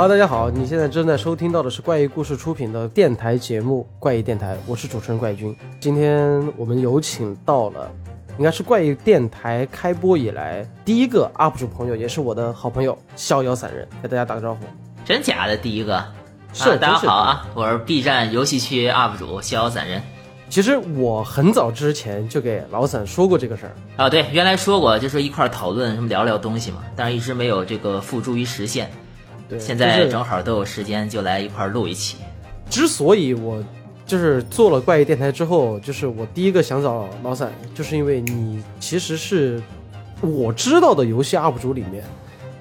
Hello，大家好，你现在正在收听到的是怪异故事出品的电台节目《怪异电台》，我是主持人怪君。今天我们有请到了，应该是怪异电台开播以来第一个 UP 主朋友，也是我的好朋友逍遥散人，给大家打个招呼。真假的第一个？是啊大家好啊，我是 B 站游戏区 UP 主逍遥散人。其实我很早之前就给老散说过这个事儿，啊，对，原来说过就是一块儿讨论什么聊聊东西嘛，但是一直没有这个付诸于实现。对，现在正好都有时间，就来一块儿录一期。之所以我就是做了怪异电台之后，就是我第一个想找老散，就是因为你其实是我知道的游戏 UP 主里面，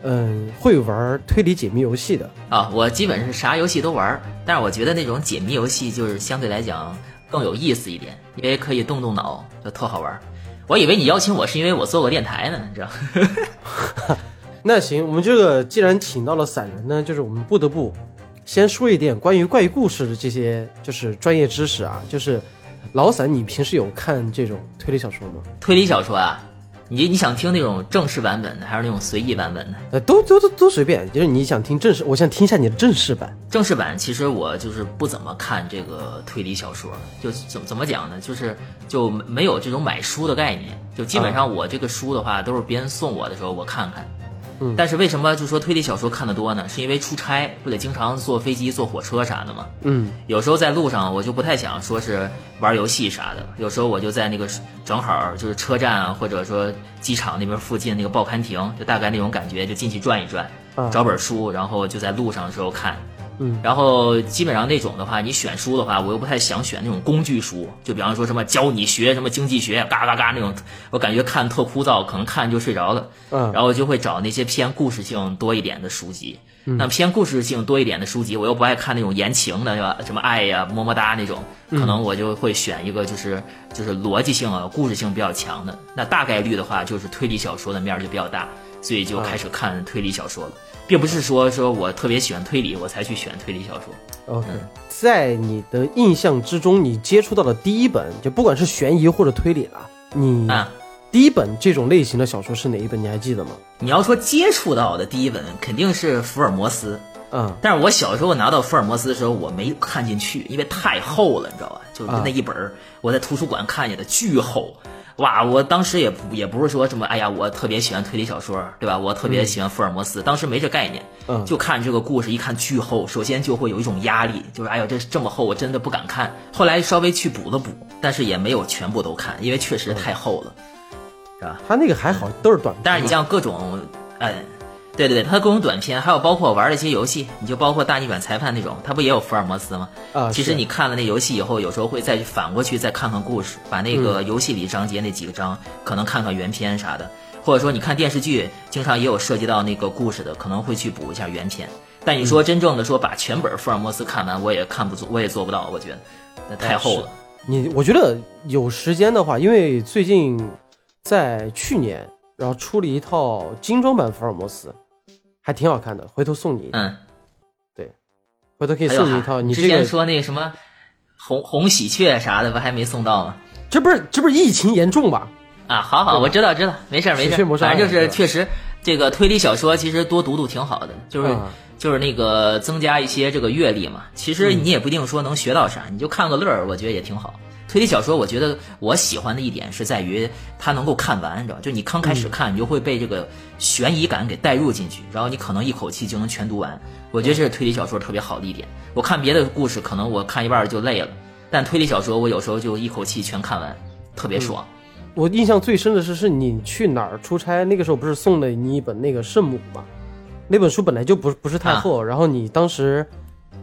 嗯，会玩推理解谜游戏的。啊，我基本是啥游戏都玩，但是我觉得那种解谜游戏就是相对来讲更有意思一点，因为可以动动脑，就特好玩。我以为你邀请我是因为我做过电台呢，你知道？那行，我们这个既然请到了散人呢，就是我们不得不先说一点关于怪异故事的这些就是专业知识啊，就是老散，你平时有看这种推理小说吗？推理小说啊，你你想听那种正式版本的，还是那种随意版本的？呃，都都都都随便，就是你想听正式，我想听一下你的正式版。正式版其实我就是不怎么看这个推理小说，就怎怎么讲呢？就是就没有这种买书的概念，就基本上我这个书的话都是别人送我的时候我看看。嗯但是为什么就说推理小说看得多呢？是因为出差不得经常坐飞机、坐火车啥的嘛？嗯有时候在路上我就不太想说是玩游戏啥的，有时候我就在那个正好就是车站啊，或者说机场那边附近那个报刊亭，就大概那种感觉，就进去转一转，啊找本书，然后就在路上的时候看。嗯，然后基本上那种的话，你选书的话，我又不太想选那种工具书，就比方说什么教你学什么经济学，嘎嘎嘎那种，我感觉看特枯燥，可能看就睡着了。嗯然后就会找那些偏故事性多一点的书籍。那偏故事性多一点的书籍，我又不爱看那种言情的，是吧？什么爱呀、么么哒那种，可能我就会选一个就是就是逻辑性啊、故事性比较强的。那大概率的话，就是推理小说的面儿就比较大，所以就开始看推理小说了，并不是说说我特别喜欢推理，我才去选推理小说。，OK，在你的印象之中，你接触到的第一本，就不管是悬疑或者推理了，你啊，第一本这种类型的小说是哪一本？你还记得吗？你要说接触到的第一本肯定是福尔摩斯，嗯但是我小时候拿到福尔摩斯的时候，我没看进去，因为太厚了，你知道吧？就是那一本儿，我在图书馆看见的，巨厚。哇，我当时也不也不是说什么，哎呀，我特别喜欢推理小说，对吧？我特别喜欢福尔摩斯，当时没这概念，嗯就看这个故事，一看巨厚，首先就会有一种压力，就是哎呦，这这么厚，我真的不敢看。后来稍微去补了补，但是也没有全部都看，因为确实太厚了，是吧？他那个还好，都是短篇。但是你像各种，嗯，对对对，它各种短片，还有包括玩的一些游戏，你就包括大逆转裁判那种，它不也有福尔摩斯吗？啊，其实你看了那游戏以后，有时候会再反过去再看看故事，把那个游戏里章节那几个章，可能看看原片啥的，或者说你看电视剧，经常也有涉及到那个故事的，可能会去补一下原片。但你说真正的说把全本福尔摩斯看完，我也看不做，我也做不到，我觉得那太厚了。你我觉得有时间的话，因为最近在去年，然后出了一套精装版福尔摩斯，还挺好看的，回头送你，嗯，对回头可以送你一套。你之前说那个什么红红喜鹊啥的，不还没送到吗？这不是这不是疫情严重吧？啊，好好，我知道知道，没事儿没事反正就是确实这个推理小说其实多读读挺好的，就是、啊就是那个增加一些这个阅历嘛。其实你也不一定说能学到啥，你就看个乐儿，我觉得也挺好。推理小说，我觉得我喜欢的一点是在于它能够看完，你知道，就你刚开始看，你就会被这个悬疑感给带入进去，然后你可能一口气就能全读完。我觉得这是推理小说特别好的一点。我看别的故事，可能我看一半儿就累了，但推理小说我有时候就一口气全看完，特别爽。我印象最深的是，是你去哪儿出差，那个时候不是送了你一本那个圣母吗？那本书本来就不不是太啊厚，然后你当时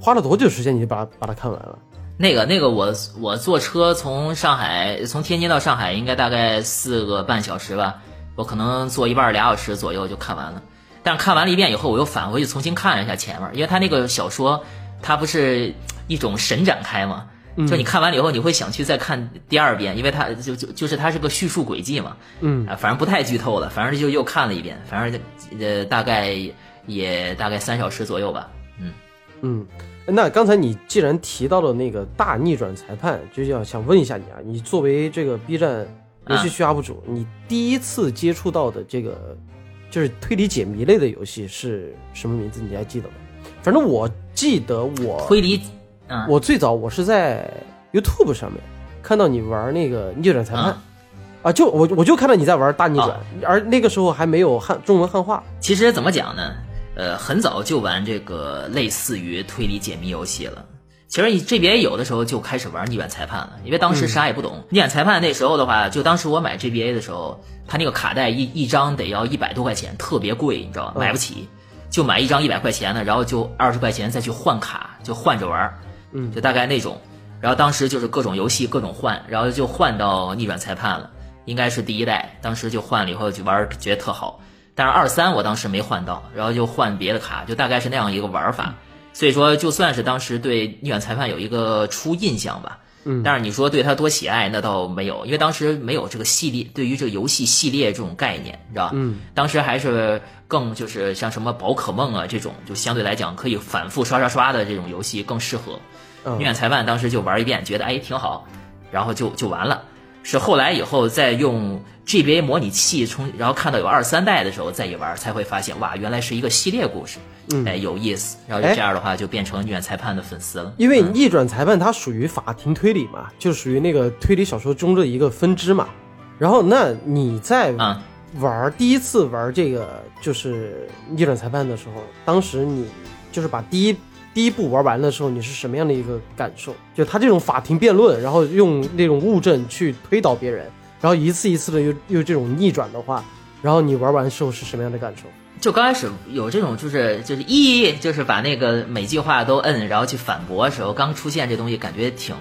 花了多久时间你就把把它看完了？那个那个我我坐车从上海从天津到上海应该大概四个半小时吧，我可能坐一半儿俩小时左右就看完了。但看完了一遍以后，我又返回去重新看了一下前面，因为他那个小说它不是一种神展开嘛，就你看完了以后，你会想去再看第二遍，因为它就就就是它是个叙述轨迹嘛，嗯啊，反正不太剧透了，反正就又看了一遍，反正呃大概也大概三小时左右吧，嗯。嗯，那刚才你既然提到了那个大逆转裁判，就要想问一下你啊，你作为这个 B 站游戏区 UP 主，你第一次接触到的这个就是推理解谜类的游戏是什么名字？你还记得吗？反正我记得我推理，嗯，我最早我是在 YouTube 上面看到你玩那个逆转裁判。嗯啊，就我我就看到你在玩大逆转，啊而那个时候还没有汉中文汉化。其实怎么讲呢？呃，很早就玩这个类似于推理解谜游戏了。其实你 GBA 有的时候就开始玩逆转裁判了，因为当时啥也不懂。逆转裁判那时候的话，就当时我买 GBA 的时候，它那个卡带一一张得要一百多块钱，特别贵，你知道吗？嗯买不起，就买一张一百块钱的，然后就二十块钱再去换卡，就换着玩儿，嗯就大概那种。然后当时就是各种游戏各种换，然后就换到逆转裁判了，应该是第一代，当时就换了以后就玩儿，觉得特好。但是二三我当时没换到，然后就换别的卡，就大概是那样一个玩法。所以说，就算是当时对逆转裁判有一个初印象吧，嗯但是你说对他多喜爱，那倒没有，因为当时没有这个系列，对于这个游戏系列这种概念，你知道吧？嗯，当时还是更就是像什么宝可梦啊这种，就相对来讲可以反复刷刷刷的这种游戏更适合。嗯逆转裁判当时就玩一遍，觉得哎挺好，然后就就完了。是后来以后再用 GBA 模拟器重，然后看到有二三代的时候再一玩，才会发现哇，原来是一个系列故事，嗯哎有意思。然后这样的话就变成逆转裁判的粉丝了。因为逆转裁判它属于法庭推理嘛，就属于那个推理小说中的一个分支嘛。然后，那你在啊、玩第一次玩这个就是逆转裁判的时候，当时你就是把第一第一步玩完的时候，你是什么样的一个感受？就他这种法庭辩论，然后用那种物证去推倒别人，然后一次一次的又又这种逆转的话，然后你玩完之后是什么样的感受？就刚开始有这种就是就是一就是把那个每句话都摁，然后去反驳的时候，刚出现这东西感觉挺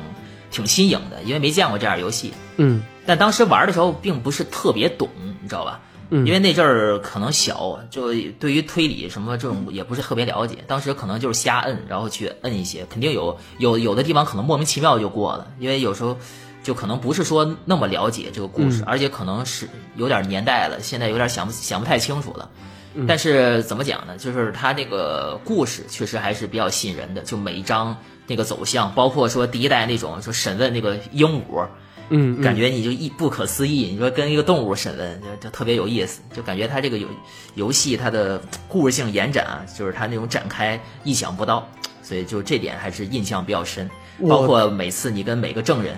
挺新颖的，因为没见过这样游戏。嗯但当时玩的时候并不是特别懂，你知道吧？嗯因为那阵儿可能小，就对于推理什么这种也不是特别了解。当时可能就是瞎摁，然后去摁一些，肯定有有有的地方可能莫名其妙就过了，因为有时候就可能不是说那么了解这个故事，嗯而且可能是有点年代了，现在有点想不想不太清楚了。嗯但是怎么讲呢？就是他那个故事确实还是比较吸引人的，就每一章那个走向，包括说第一代那种说审问那个鹦鹉，嗯，感觉你就一不可思议，你说跟一个动物审问，就就特别有意思，就感觉它这个游游戏它的故事性延展啊，就是它那种展开意想不到，所以就这点还是印象比较深。包括每次你跟每个证人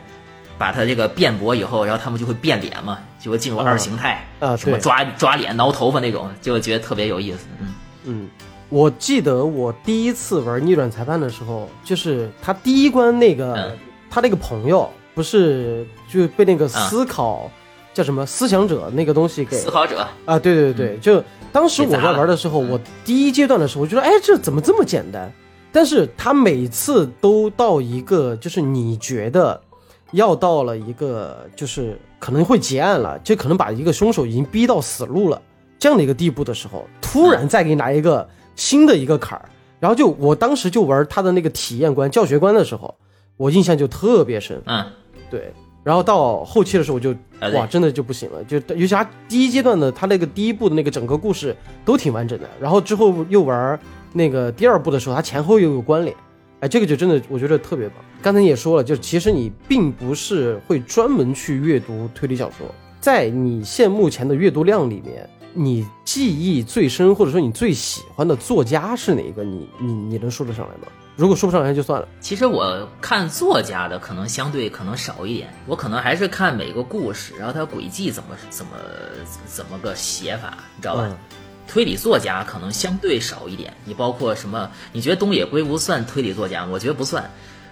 把他这个辩驳以后，然后他们就会变脸嘛，就会进入二形态啊什么抓抓脸、挠头发那种，就觉得特别有意思。嗯嗯，我记得我第一次玩逆转裁判的时候，就是他第一关那个、嗯他那个朋友不是就被那个思考、叫什么思想者那个东西给思考者，啊，对对对，就当时我在玩的时候，我第一阶段的时候，我觉得哎，这怎么这么简单？但是他每次都到一个，就是你觉得要到了一个，就是可能会结案了，就可能把一个凶手已经逼到死路了这样的一个地步的时候，突然再给你来一个新的一个坎儿，然后就我当时就玩他的那个体验关、教学关的时候，我印象就特别深。嗯，对，然后到后期的时候我就哇，真的就不行了，就尤其他第一阶段的他那个第一部的那个整个故事都挺完整的，然后之后又玩那个第二部的时候，它前后又有关联，哎，这个就真的我觉得特别棒。刚才你也说了，就其实你并不是会专门去阅读推理小说，在你现目前的阅读量里面，你记忆最深或者说你最喜欢的作家是哪一个？你你你能说得上来吗？如果说不上来就算了。其实我看作家的可能相对可能少一点，我可能还是看每个故事，然后它轨迹怎么怎么怎么个写法，你知道吧？嗯推理作家可能相对少一点，你包括什么？你觉得东野圭吾算推理作家吗？我觉得不算，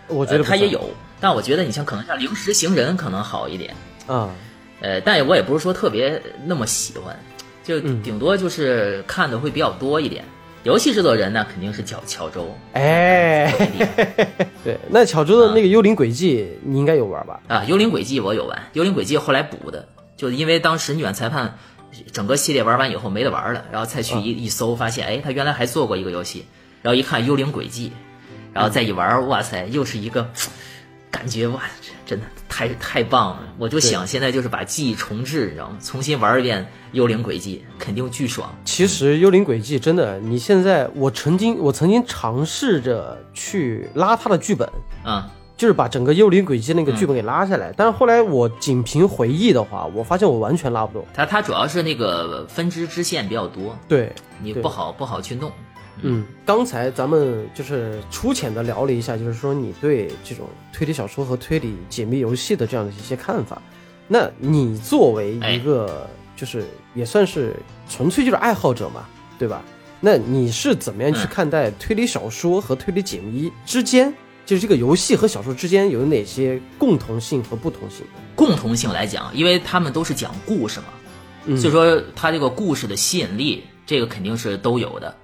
我觉得呃他也有，但我觉得你像可能像零时行人可能好一点，啊，呃，但我也不是说特别那么喜欢，就嗯顶多就是看的会比较多一点。游戏制作人呢，肯定是乔乔周，哎，对，那乔周的那个《幽灵轨迹》你应该有玩吧？啊，《幽灵轨迹》我有玩，《幽灵轨迹》后来补的，就因为当时逆转裁判整个系列玩完以后没得玩了，然后再去一、一搜，发现哎，他原来还做过一个游戏，然后一看《幽灵轨迹》，然后再一玩，哇塞，又是一个感觉哇，这真的太太棒了！我就想现在就是把记忆重置，你知道吗？重新玩一遍《幽灵轨迹》，肯定巨爽。其实《幽灵轨迹》真的，你现在我曾经我曾经尝试着去拉它的剧本，啊、就是把整个《幽灵轨迹》那个剧本给拉下来，但是后来我仅凭回忆的话，我发现我完全拉不动。它它主要是那个分支支线比较多，对，对你不好不好去弄。嗯，刚才咱们就是粗浅的聊了一下，就是说你对这种推理小说和推理解密游戏的这样的一些看法。那你作为一个就是也算是纯粹就是爱好者嘛，对吧？那你是怎么样去看待推理小说和推理解密之间，就是这个游戏和小说之间有哪些共同性和不同性？共同性来讲，因为他们都是讲故事嘛，嗯所以说它这个故事的吸引力，这个肯定是都有的。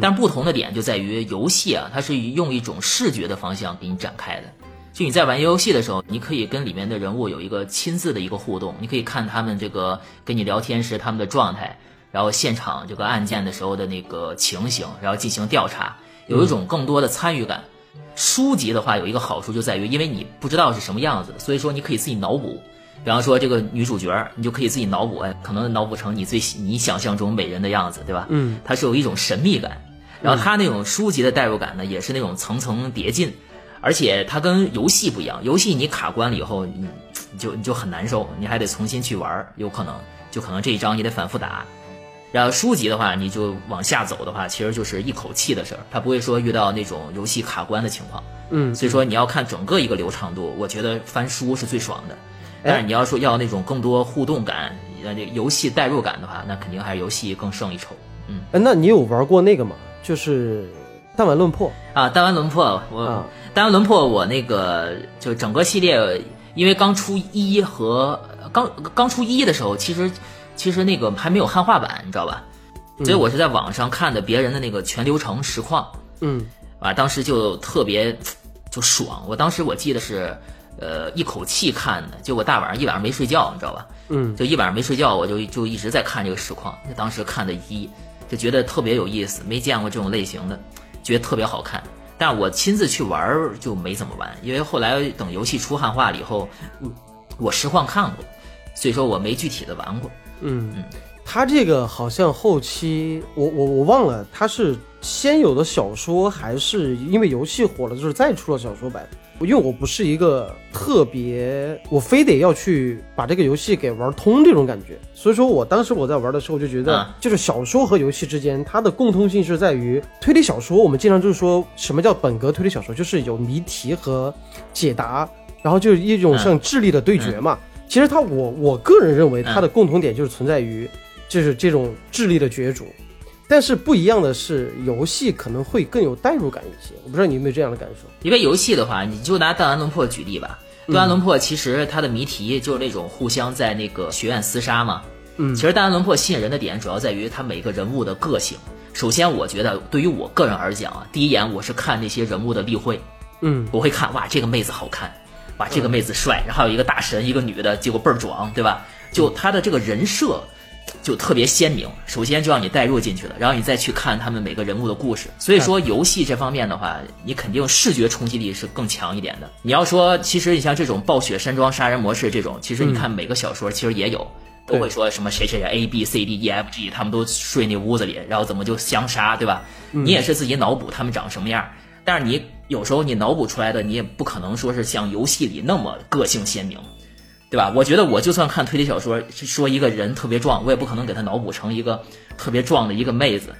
但不同的点就在于游戏啊，它是用一种视觉的方向给你展开的。就你在玩游戏的时候，你可以跟里面的人物有一个亲自的一个互动，你可以看他们这个跟你聊天时他们的状态，然后现场这个案件的时候的那个情形，然后进行调查，有一种更多的参与感。书籍的话有一个好处就在于，因为你不知道是什么样子，所以说你可以自己脑补。比方说这个女主角，你就可以自己脑补，哎，可能脑补成你最你想象中美人的样子，对吧？嗯，它是有一种神秘感。然后它那种书籍的代入感呢，也是那种层层叠进，而且它跟游戏不一样，游戏你卡关了以后，你你就你就很难受，你还得重新去玩儿，有可能就可能这一章你得反复打。然后书籍的话，你就往下走的话，其实就是一口气的事儿，它不会说遇到那种游戏卡关的情况。嗯，所以说你要看整个一个流畅度，我觉得翻书是最爽的。但是你要说要那种更多互动感，呃，这游戏代入感的话，那肯定还是游戏更胜一筹。嗯哎，那你有玩过那个吗？就是弹丸论破啊，弹丸论破，我、啊弹丸论破，我那个就整个系列，因为刚出一和刚刚出一的时候，其实其实那个还没有汉化版，你知道吧？所以我是在网上看的别人的那个全流程实况，嗯啊，当时就特别就爽。我当时我记得是，呃，一口气看的，结果大晚上一晚上没睡觉，你知道吧？嗯就一晚上没睡觉，我就就一直在看这个实况。就当时看的一，就觉得特别有意思，没见过这种类型的，觉得特别好看。但是我亲自去玩就没怎么玩，因为后来等游戏出汉化了以后，嗯我实况看过，所以说我没具体的玩过。嗯，他这个好像后期我我我忘了，他是先有的小说，还是因为游戏火了，就是再出了小说版？因为我不是一个特别，我非得要去把这个游戏给玩通这种感觉，所以说我当时我在玩的时候就觉得啊，就是小说和游戏之间它的共通性是在于推理小说，我们经常就是说什么叫本格推理小说，就是有谜题和解答，然后就是一种像智力的对决嘛。其实它我我个人认为它的共同点就是存在于就是这种智力的角逐，但是不一样的是游戏可能会更有代入感一些，我不知道你有没有这样的感受。因为游戏的话，你就拿弹丸论破举例吧。弹丸论破其实它的谜题就是那种互相在那个学院厮杀嘛。嗯其实弹丸论破吸引人的点主要在于它每个人物的个性。首先，我觉得对于我个人而讲啊，第一眼我是看那些人物的例会，嗯我会看哇这个妹子好看，哇这个妹子帅，然后有一个大神，一个女的，结果倍儿壮，对吧？就他的这个人设就特别鲜明，首先就让你带入进去了，然后你再去看他们每个人物的故事。所以说游戏这方面的话，你肯定视觉冲击力是更强一点的。你要说，其实你像这种暴雪山庄杀人模式这种，其实你看每个小说其实也有。都会说什么谁谁谁 A B C D E F G，他们都睡那屋子里，然后怎么就相杀，对吧？你也是自己脑补他们长什么样，但是你有时候你脑补出来的，你也不可能说是像游戏里那么个性鲜明，对吧？我觉得我就算看推理小说，说一个人特别壮，我也不可能给他脑补成一个特别壮的一个妹子，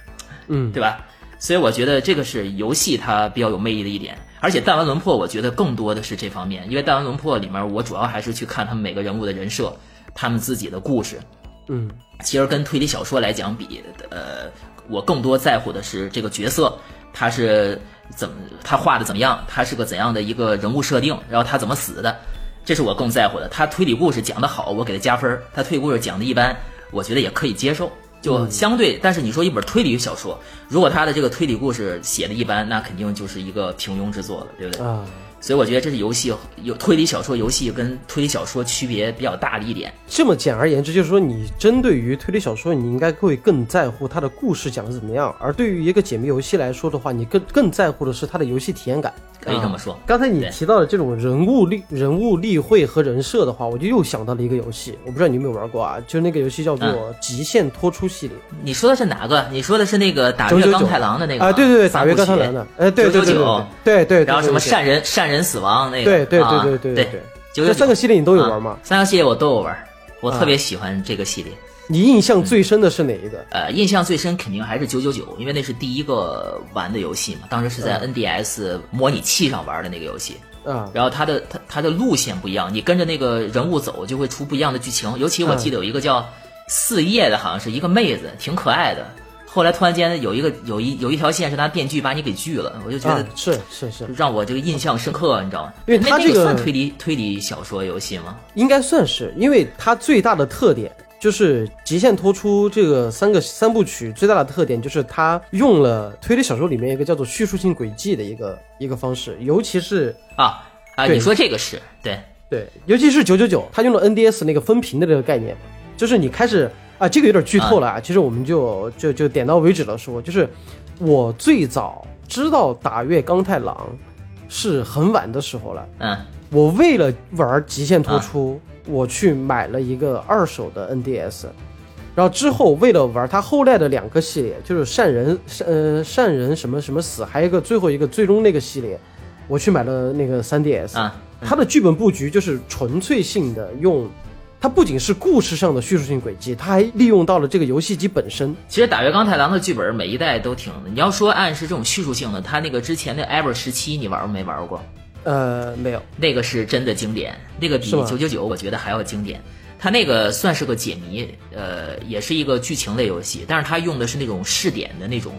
嗯对吧？所以我觉得这个是游戏它比较有魅力的一点，而且弹丸轮破我觉得更多的是这方面，因为弹丸轮破里面我主要还是去看他们每个人物的人设，他们自己的故事。嗯其实跟推理小说来讲比，呃，我更多在乎的是这个角色他是怎么他画的怎么样，他是个怎样的一个人物设定，然后他怎么死的，这是我更在乎的。他推理故事讲得好，我给他加分儿；他推理故事讲的一般，我觉得也可以接受。就相对，但是你说一本推理小说，如果他的这个推理故事写的一般，那肯定就是一个平庸之作了，对不对？啊，所以我觉得这是游戏有推理小说游戏跟推理小说区别比较大的一点。这么简而言之，就是说你针对于推理小说，你应该会更在乎它的故事讲的怎么样，而对于一个解谜游戏来说的话，你更更在乎的是它的游戏体验感。可以这么说。刚才你提到的这种人物立人物立绘和人设的话，我就又想到了一个游戏，我不知道你有没有玩过啊？就那个游戏叫做《极限脱出》系列。你说的是哪个？你说的是那个打月999钢太郎的那个啊，对对对，打月三部曲钢太郎的，哎，对对对对对对对，然后什么善人善人死亡那个，对对对啊对对对对，九这三个系列你都有玩吗？三个系列我都有玩，我啊特别喜欢这个系列。你印象最深的是哪一个？呃，印象最深肯定还是九九九，因为那是第一个玩的游戏嘛，当时是在 NDS 模拟器上玩的那个游戏。啊，然后它的它它的路线不一样，你跟着那个人物走，就会出不一样的剧情。尤其我记得有一个叫四叶的，好像是一个妹子，挺可爱的。后来突然间有一个有一有一条线是拿电锯把你给锯了，我就觉得啊是是是，让我这个印象深刻，你知道吗？因为它这个算推理推理小说游戏吗？应该算是，因为它最大的特点就是《极限脱出》这个三个三部曲最大的特点就是它用了推理小说里面一个叫做叙述性轨迹的一个一个方式，尤其是啊啊，你说这个是对，对，尤其是九九九，它用了 NDS 那个分屏的这个概念，就是你开始啊，这个有点剧透了啊，其实我们就就就点到为止了说，就是我最早知道打月刚太郎是很晚的时候了。嗯。我为了玩《极限突出》我去买了一个二手的 NDS，然后之后为了玩他后来的两个系列，就是善人善呃善人什么什么死，还有一个最后一个最终那个系列，我去买了那个 3DS。啊，它的剧本布局就是纯粹性的用，它不仅是故事上的叙述性轨迹，它还利用到了这个游戏机本身。其实打月刚太郎的剧本每一代都挺，你要说暗示这种叙述性的，他那个之前的 Ever 十七你玩过没玩过？呃，没有，那个是真的经典，那个比九九九我觉得还要经典。它那个算是个解谜，呃，也是一个剧情类游戏，但是它用的是那种试点的那种，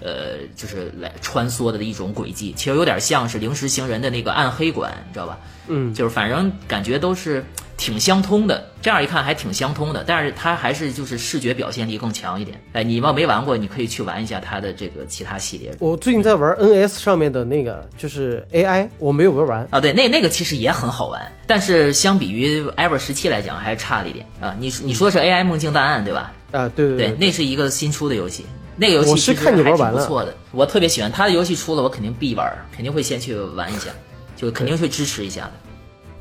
呃，就是来穿梭的一种轨迹，其实有点像是临时行人的那个暗黑馆，你知道吧？嗯，就是反正感觉都是挺相通的，这样一看还挺相通的，但是它还是就是视觉表现力更强一点。哎，你要没玩过，你可以去玩一下它的这个其他系列。我最近在玩 NS 上面的那个就是 AI，我没有玩完。啊，对，那那个其实也很好玩，但是相比于 Ever 十七来讲，还是差了一点啊。你你说是 AI 梦境档案对吧？啊，对对对，那是一个新出的游戏，那个游戏我是其实看你玩还挺完了不错的，我特别喜欢。他的游戏出了，我肯定必玩，肯定会先去玩一下，就肯定会支持一下的。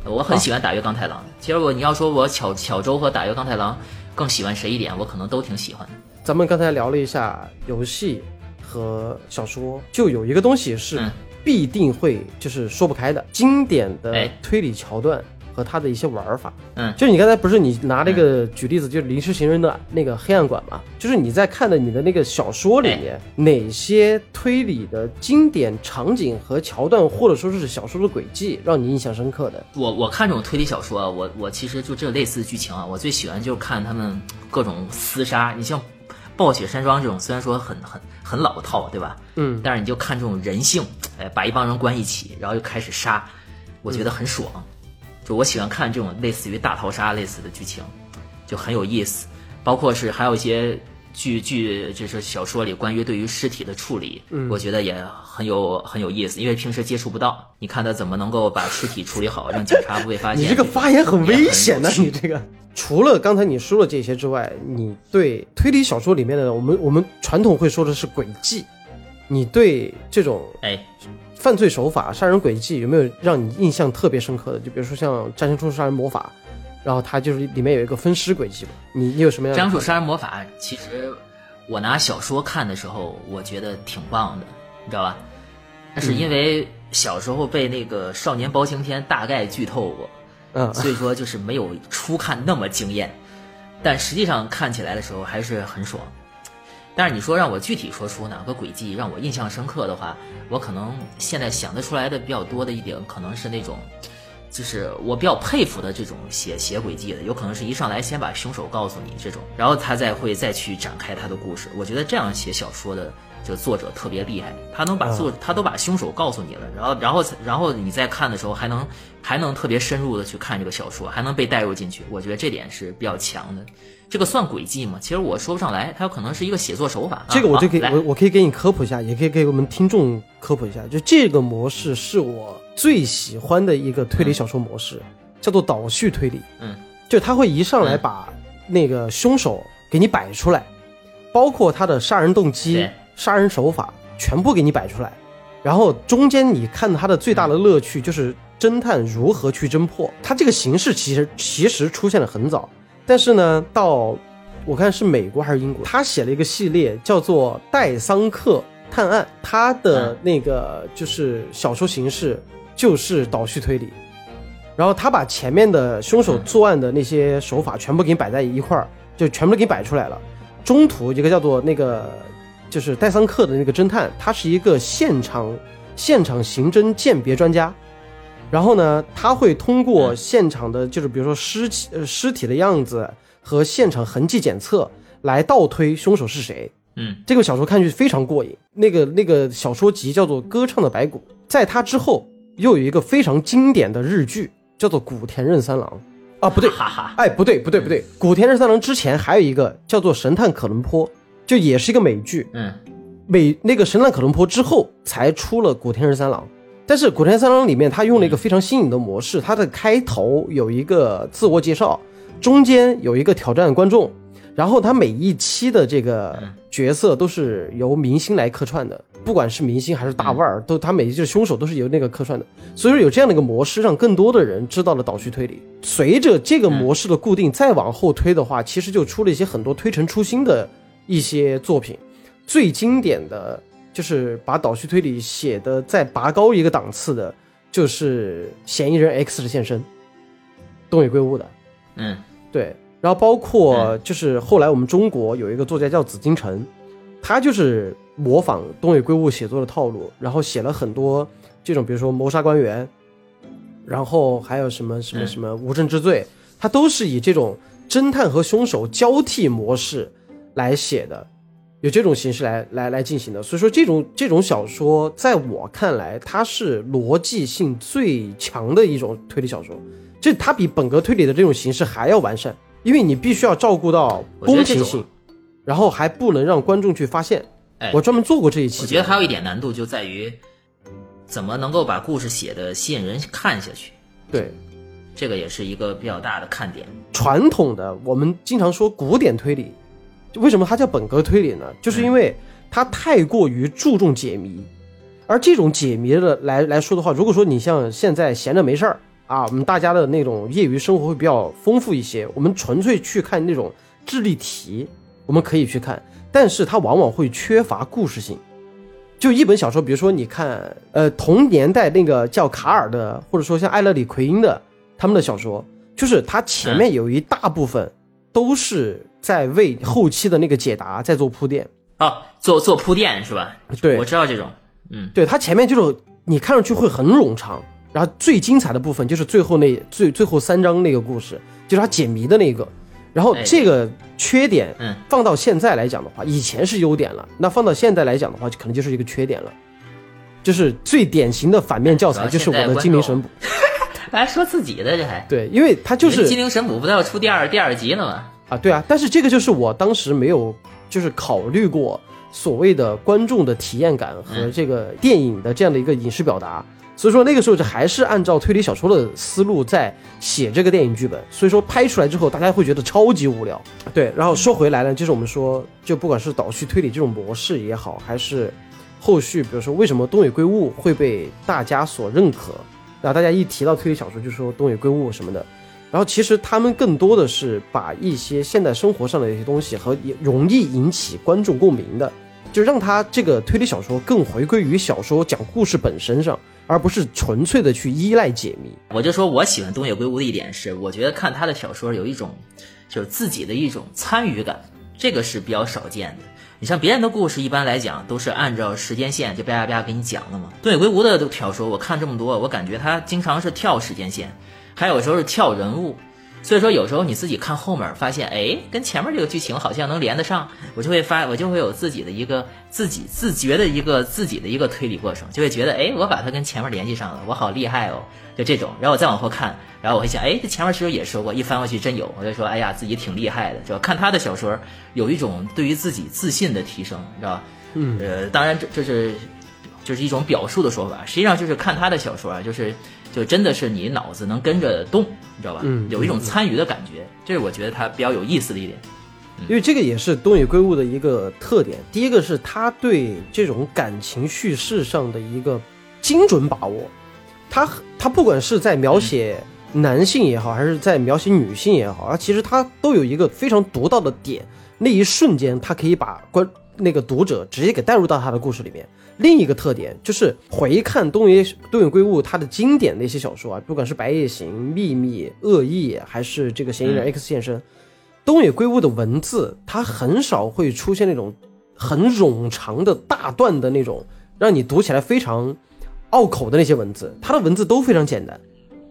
我很喜欢打月刚太郎，其实我你要说我巧巧周和打月刚太郎更喜欢谁一点，我可能都挺喜欢。咱们刚才聊了一下游戏和小说，就有一个东西是嗯。必定会就是说不开的，经典的哎。推理桥段和它的一些玩法。嗯就是你刚才不是你拿那个举例子，就是临时行人的那个黑暗馆嘛？就是你在看的你的那个小说里面，哪些推理的经典场景和桥段，或者说是小说的轨迹，让你印象深刻的？我我看这种推理小说啊，我我其实就这类似的剧情啊，我最喜欢就是看他们各种厮杀。你像暴雪山庄这种，虽然说很很很老套，对吧？嗯，但是你就看这种人性，哎，把一帮人关一起，然后又开始杀，我觉得很爽。就我喜欢看这种类似于大逃杀类似的剧情，就很有意思。包括是还有一些剧剧，就是小说里关于对于尸体的处理，我觉得也很有很有意思，因为平时接触不到。你看他怎么能够把尸体处理好，让警察不被发现。你这个发言很危险的，也很有趣你这个。除了刚才你说了这些之外，你对推理小说里面的我们我们传统会说的是诡计，你对这种哎，犯罪手法、杀人轨迹有没有让你印象特别深刻的？就比如说像《战神出杀人魔法》，然后它就是里面有一个分尸轨迹嘛，你你有什么样的？张楚杀人魔法，其实我拿小说看的时候，我觉得挺棒的，你知道吧？但是因为小时候被那个《少年包青天》大概剧透过，嗯，所以说就是没有初看那么惊艳，但实际上看起来的时候还是很爽。但是你说让我具体说出哪个轨迹让我印象深刻的话，我可能现在想得出来的比较多的一点，可能是那种，就是我比较佩服的这种写写轨迹的，有可能是一上来先把凶手告诉你这种，然后他再会再去展开他的故事。我觉得这样写小说的这个作者特别厉害，他能把作他都把凶手告诉你了，然后然后然后你再看的时候还能还能特别深入的去看这个小说，还能被带入进去。我觉得这点是比较强的。这个算轨迹吗？其实我说不上来，它有可能是一个写作手法。这个我就可以，啊、我我可以给你科普一下，也可以给我们听众科普一下。就这个模式是我最喜欢的一个推理小说模式，叫做倒叙推理。嗯，就他会一上来把那个凶手给你摆出来，包括他的杀人动机、杀人手法，全部给你摆出来。然后中间你看他的最大的乐趣就是侦探如何去侦破。他这个形式其实其实出现的很早。但是呢，到我看是美国还是英国，他写了一个系列叫做《戴桑克探案》，他的那个就是小说形式就是倒叙推理，然后他把前面的凶手作案的那些手法全部给你摆在一块儿，就全部都给你摆出来了。中途一个叫做那个就是戴桑克的那个侦探，他是一个现场现场刑侦鉴别专家。然后呢，他会通过现场的，就是比如说尸体、呃尸体的样子和现场痕迹检测来倒推凶手是谁。嗯，这个小说看上去非常过瘾。那个那个小说集叫做《歌唱的白骨》，在他之后又有一个非常经典的日剧，叫做《古田任三郎》。啊，不对，哈哈，哎，不对，不对，不对，古田任三郎之前还有一个叫做《神探可伦坡》，就也是一个美剧。嗯。美那个《神探可伦坡》之后才出了古田任三郎，但是古田任三郎里面他用了一个非常新颖的模式，它的开头有一个自我介绍，中间有一个挑战观众，然后他每一期的这个角色都是由明星来客串的，不管是明星还是大腕儿，都他每一个凶手都是由那个客串的，所以说有这样的一个模式，让更多的人知道了倒叙推理。随着这个模式的固定，再往后推的话，其实就出了一些很多推陈出新的一些作品。最经典的就是把倒叙推理写的再拔高一个档次的，就是嫌疑人 X 的现身，东野圭吾的。嗯对，然后包括就是后来我们中国有一个作家叫紫金城，他就是模仿东野圭吾写作的套路，然后写了很多这种，比如说谋杀官员，然后还有什么什么嗯什么无证之罪，他都是以这种侦探和凶手交替模式来写的，有这种形式来来来进行的。所以说这种这种小说，在我看来，它是逻辑性最强的一种推理小说。这它比本格推理的这种形式还要完善，因为你必须要照顾到公平性，然后还不能让观众去发现。哎我专门做过这一期，我觉得还有一点难度就在于，怎么能够把故事写的吸引人看下去，对这个也是一个比较大的看点。传统的我们经常说古典推理，为什么它叫本格推理呢？就是因为它太过于注重解谜，而这种解谜的来来说的话，如果说你像现在闲着没事儿啊，我们大家的那种业余生活会比较丰富一些，我们纯粹去看那种智力题，我们可以去看，但是它往往会缺乏故事性。就一本小说，比如说你看，呃，同年代那个叫卡尔的，或者说像艾勒里奎因的他们的小说，就是它前面有一大部分都是在为后期的那个解答在做铺垫。哦，做做铺垫是吧？对我知道这种，嗯，对，它前面就是你看上去会很冗长，然后最精彩的部分就是最后那最最后三章那个故事，就是他解谜的那个。然后哎这个缺点，嗯，放到现在来讲的话，以前是优点了，那放到现在来讲的话，就可能就是一个缺点了。就是最典型的反面教材，就是我的精灵神捕。还说自己的这还，对，因为他就是精灵神捕不都要出第二第二集了吗？啊，对啊，但是这个就是我当时没有就是考虑过所谓的观众的体验感和嗯这个电影的这样的一个影视表达，所以说那个时候就还是按照推理小说的思路在写这个电影剧本，所以说拍出来之后大家会觉得超级无聊。对，然后说回来呢，就是我们说，就不管是倒叙推理这种模式也好，还是后续比如说为什么东野圭吾会被大家所认可，然后大家一提到推理小说就说东野圭吾什么的。然后其实他们更多的是把一些现代生活上的一些东西和也容易引起观众共鸣的，就让他这个推理小说更回归于小说讲故事本身上，而不是纯粹的去依赖解谜。我就说我喜欢东野圭吾的一点是，我觉得看他的小说有一种就是自己的一种参与感，这个是比较少见的。你像别人的故事，一般来讲都是按照时间线就叭叭叭给你讲的嘛。东野圭吾的小说我看这么多，我感觉他经常是跳时间线，还有时候是跳人物。所以说，有时候你自己看后面，发现哎，跟前面这个剧情好像能连得上，我就会发，我就会有自己的一个自己自觉的一个自己的一个推理过程，就会觉得哎，我把它跟前面联系上了，我好厉害哦，就这种。然后我再往后看，然后我会想，哎，这前面是不是也说过？一翻过去真有，我就说，哎呀，自己挺厉害的，是吧？看他的小说，有一种对于自己自信的提升，你知道吧？嗯，呃，当然这这是就是一种表述的说法，实际上就是看他的小说啊，就是就真的是你脑子能跟着动，你知道吧？嗯有一种参与的感觉，这是我觉得他比较有意思的一点。因为这个也是东野圭吾的一个特点。第一个是他对这种感情叙事上的一个精准把握，他他不管是在描写男性也好，还是在描写女性也好，啊，其实他都有一个非常独到的点，那一瞬间他可以把观那个读者直接给带入到他的故事里面。另一个特点就是回看东野东野圭吾他的经典的一些小说啊，不管是《白夜行》《秘密》《恶意》，还是这个《嫌疑人 X 现身》。东野圭吾的文字，它很少会出现那种很冗长的大段的那种，让你读起来非常拗口的那些文字。他的文字都非常简单，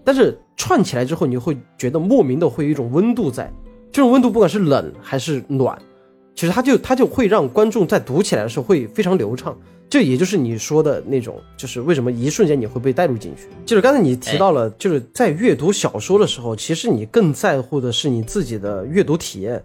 但是串起来之后，你会觉得莫名的会有一种温度在。这种温度不管是冷还是暖，其实它就它就会让观众在读起来的时候会非常流畅。这也就是你说的那种，就是为什么一瞬间你会被带入进去。就是刚才你提到了，就是在阅读小说的时候，其实你更在乎的是你自己的阅读体验。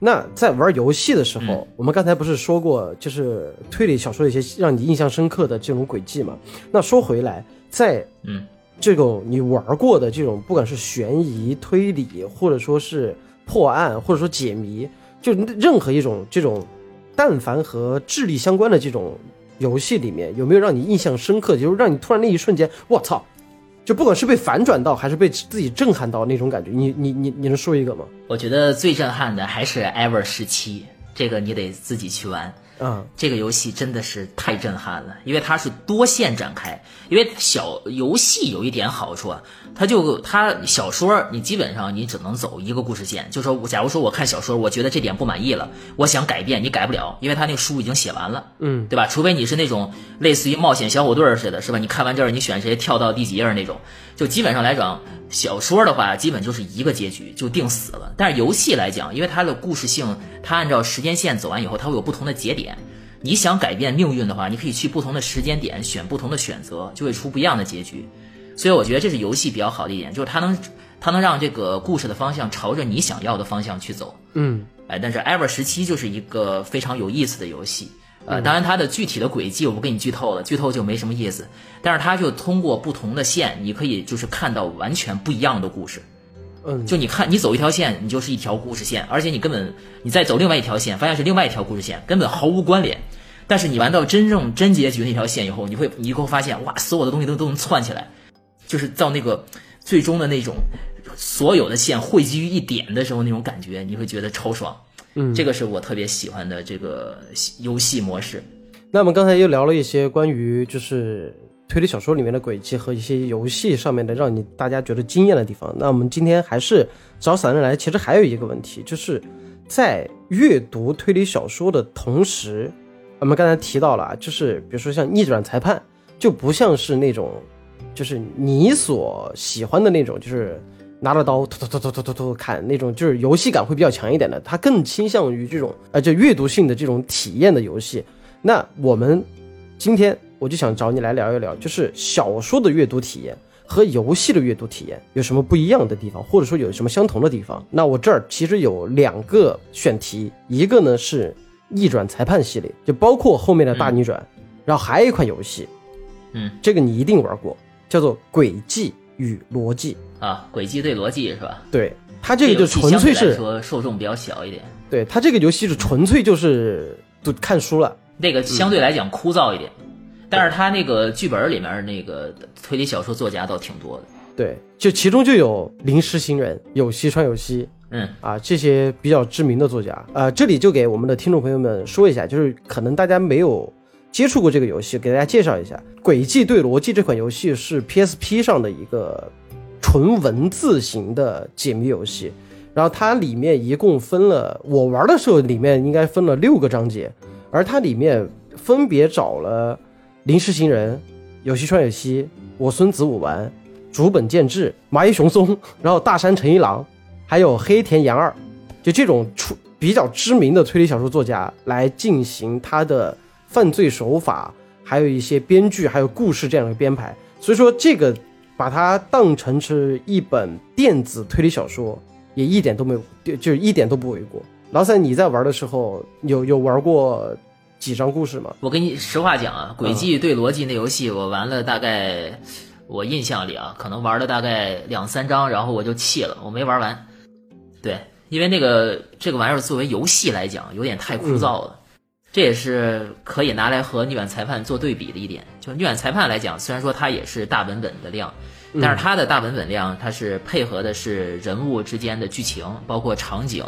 那在玩游戏的时候，我们刚才不是说过，就是推理小说的一些让你印象深刻的这种轨迹嘛？那说回来，在嗯这种你玩过的这种，不管是悬疑推理，或者说是破案，或者说解谜，就任何一种这种，但凡和智力相关的这种。游戏里面有没有让你印象深刻？就是让你突然那一瞬间，我操！就不管是被反转到，还是被自己震撼到那种感觉，你你你你能说一个吗？我觉得最震撼的还是 Ever 十七，这个你得自己去玩。嗯，这个游戏真的是太震撼了，因为它是多线展开。因为小游戏有一点好处啊，它就它小说你基本上你只能走一个故事线。就说假如说我看小说，我觉得这点不满意了，我想改变，你改不了，因为他那个书已经写完了，嗯，对吧？除非你是那种类似于冒险小虎队似的，是吧？你看完这儿，你选谁跳到第几页那种，就基本上来讲，小说的话基本就是一个结局就定死了。但是游戏来讲，因为它的故事性，它按照时间线走完以后，它会有不同的节点。你想改变命运的话，你可以去不同的时间点选不同的选择，就会出不一样的结局。所以我觉得这是游戏比较好的一点，就是它能它能让这个故事的方向朝着你想要的方向去走。嗯，哎，但是 Ever 十七就是一个非常有意思的游戏。呃，当然它的具体的轨迹我不给你剧透了，剧透就没什么意思。但是它就通过不同的线，你可以就是看到完全不一样的故事。嗯，就你看，你走一条线，你就是一条故事线，而且你根本你再走另外一条线，发现是另外一条故事线，根本毫无关联。但是你玩到真正真结局那条线以后，你会你会发现，哇，所有的东西都都能串起来，就是到那个最终的那种所有的线汇集于一点的时候那种感觉，你会觉得超爽。嗯，这个是我特别喜欢的这个游戏模式。那我们刚才又聊了一些关于就是推理小说里面的轨迹和一些游戏上面的让你大家觉得惊艳的地方。那我们今天还是找散人来，其实还有一个问题，就是在阅读推理小说的同时。我们刚才提到了，就是比如说像逆转裁判，就不像是那种，就是你所喜欢的那种，就是拿着刀突突突突突突突砍那种，就是游戏感会比较强一点的。它更倾向于这种，呃，就阅读性的这种体验的游戏。那我们今天我就想找你来聊一聊，就是小说的阅读体验和游戏的阅读体验有什么不一样的地方，或者说有什么相同的地方。那我这儿其实有两个选题，一个呢是。逆转裁判系列就包括后面的大逆转，然后还有一款游戏，嗯，这个你一定玩过，叫做《轨迹与逻辑》啊，轨迹对逻辑是吧？对，它这个就纯粹是说受众比较小一点，对它这个游戏是纯粹就是读看书了，那个相对来讲枯燥一点，但是他那个剧本里面那个推理小说作家倒挺多的，对，就其中就有临时行人，有西川有希。嗯。啊，这些比较知名的作家，呃，这里就给我们的听众朋友们说一下，就是可能大家没有接触过这个游戏，给大家介绍一下《轨迹对逻辑》这款游戏是 PSP 上的一个纯文字型的解谜游戏，然后它里面一共分了，我玩的时候里面应该分了六个章节，而它里面分别找了临时行人、有西川有希、我孙子武丸、竹本健治、麻衣雄松，然后大山诚一郎。还有黑田洋二，就这种出比较知名的推理小说作家来进行他的犯罪手法，还有一些编剧，还有故事这样的编排。所以说，这个把它当成是一本电子推理小说，也一点都没有，就是一点都不为过。老三，你在玩的时候有有玩过几张故事吗？我跟你实话讲啊，轨迹对逻辑那游戏我玩了大概，我印象里啊，可能玩了大概两三章，然后我就弃了，我没玩完。对，因为那个这个玩意儿作为游戏来讲，有点太枯燥了。这也是可以拿来和逆转裁判做对比的一点。就逆转裁判来讲，虽然说它也是大本本的量，但是它的大本本量，它是配合的是人物之间的剧情，包括场景，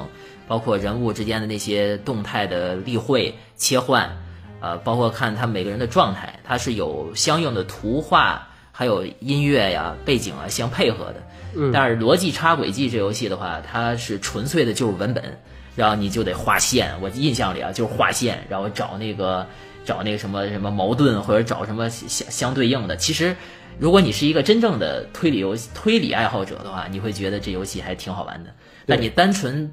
包括人物之间的那些动态的例会切换，呃，包括看他每个人的状态，它是有相应的图画，还有音乐呀、背景啊相配合的。嗯但是逻辑插轨迹这游戏的话，它是纯粹的就是文本，然后你就得画线。我印象里啊，就是画线，然后找那个找那个什么什么矛盾，或者找什么相相对应的。其实，如果你是一个真正的推理游戏推理爱好者的话，你会觉得这游戏还挺好玩的。但你单纯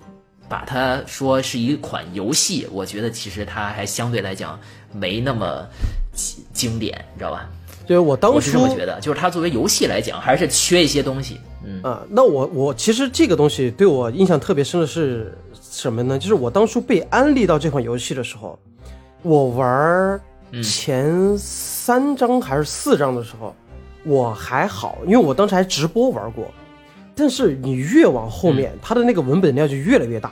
把它说是一款游戏，我觉得其实它还相对来讲没那么经经典，你知道吧？就是我当我是这初么觉得，就是它作为游戏来讲，还是缺一些东西。嗯啊、那我我其实这个东西对我印象特别深的是什么呢？就是我当初被安利到这款游戏的时候，我玩儿前三章还是四章的时候，我还好，因为我当时还直播玩过。但是你越往后面，它的那个文本量就越来越大，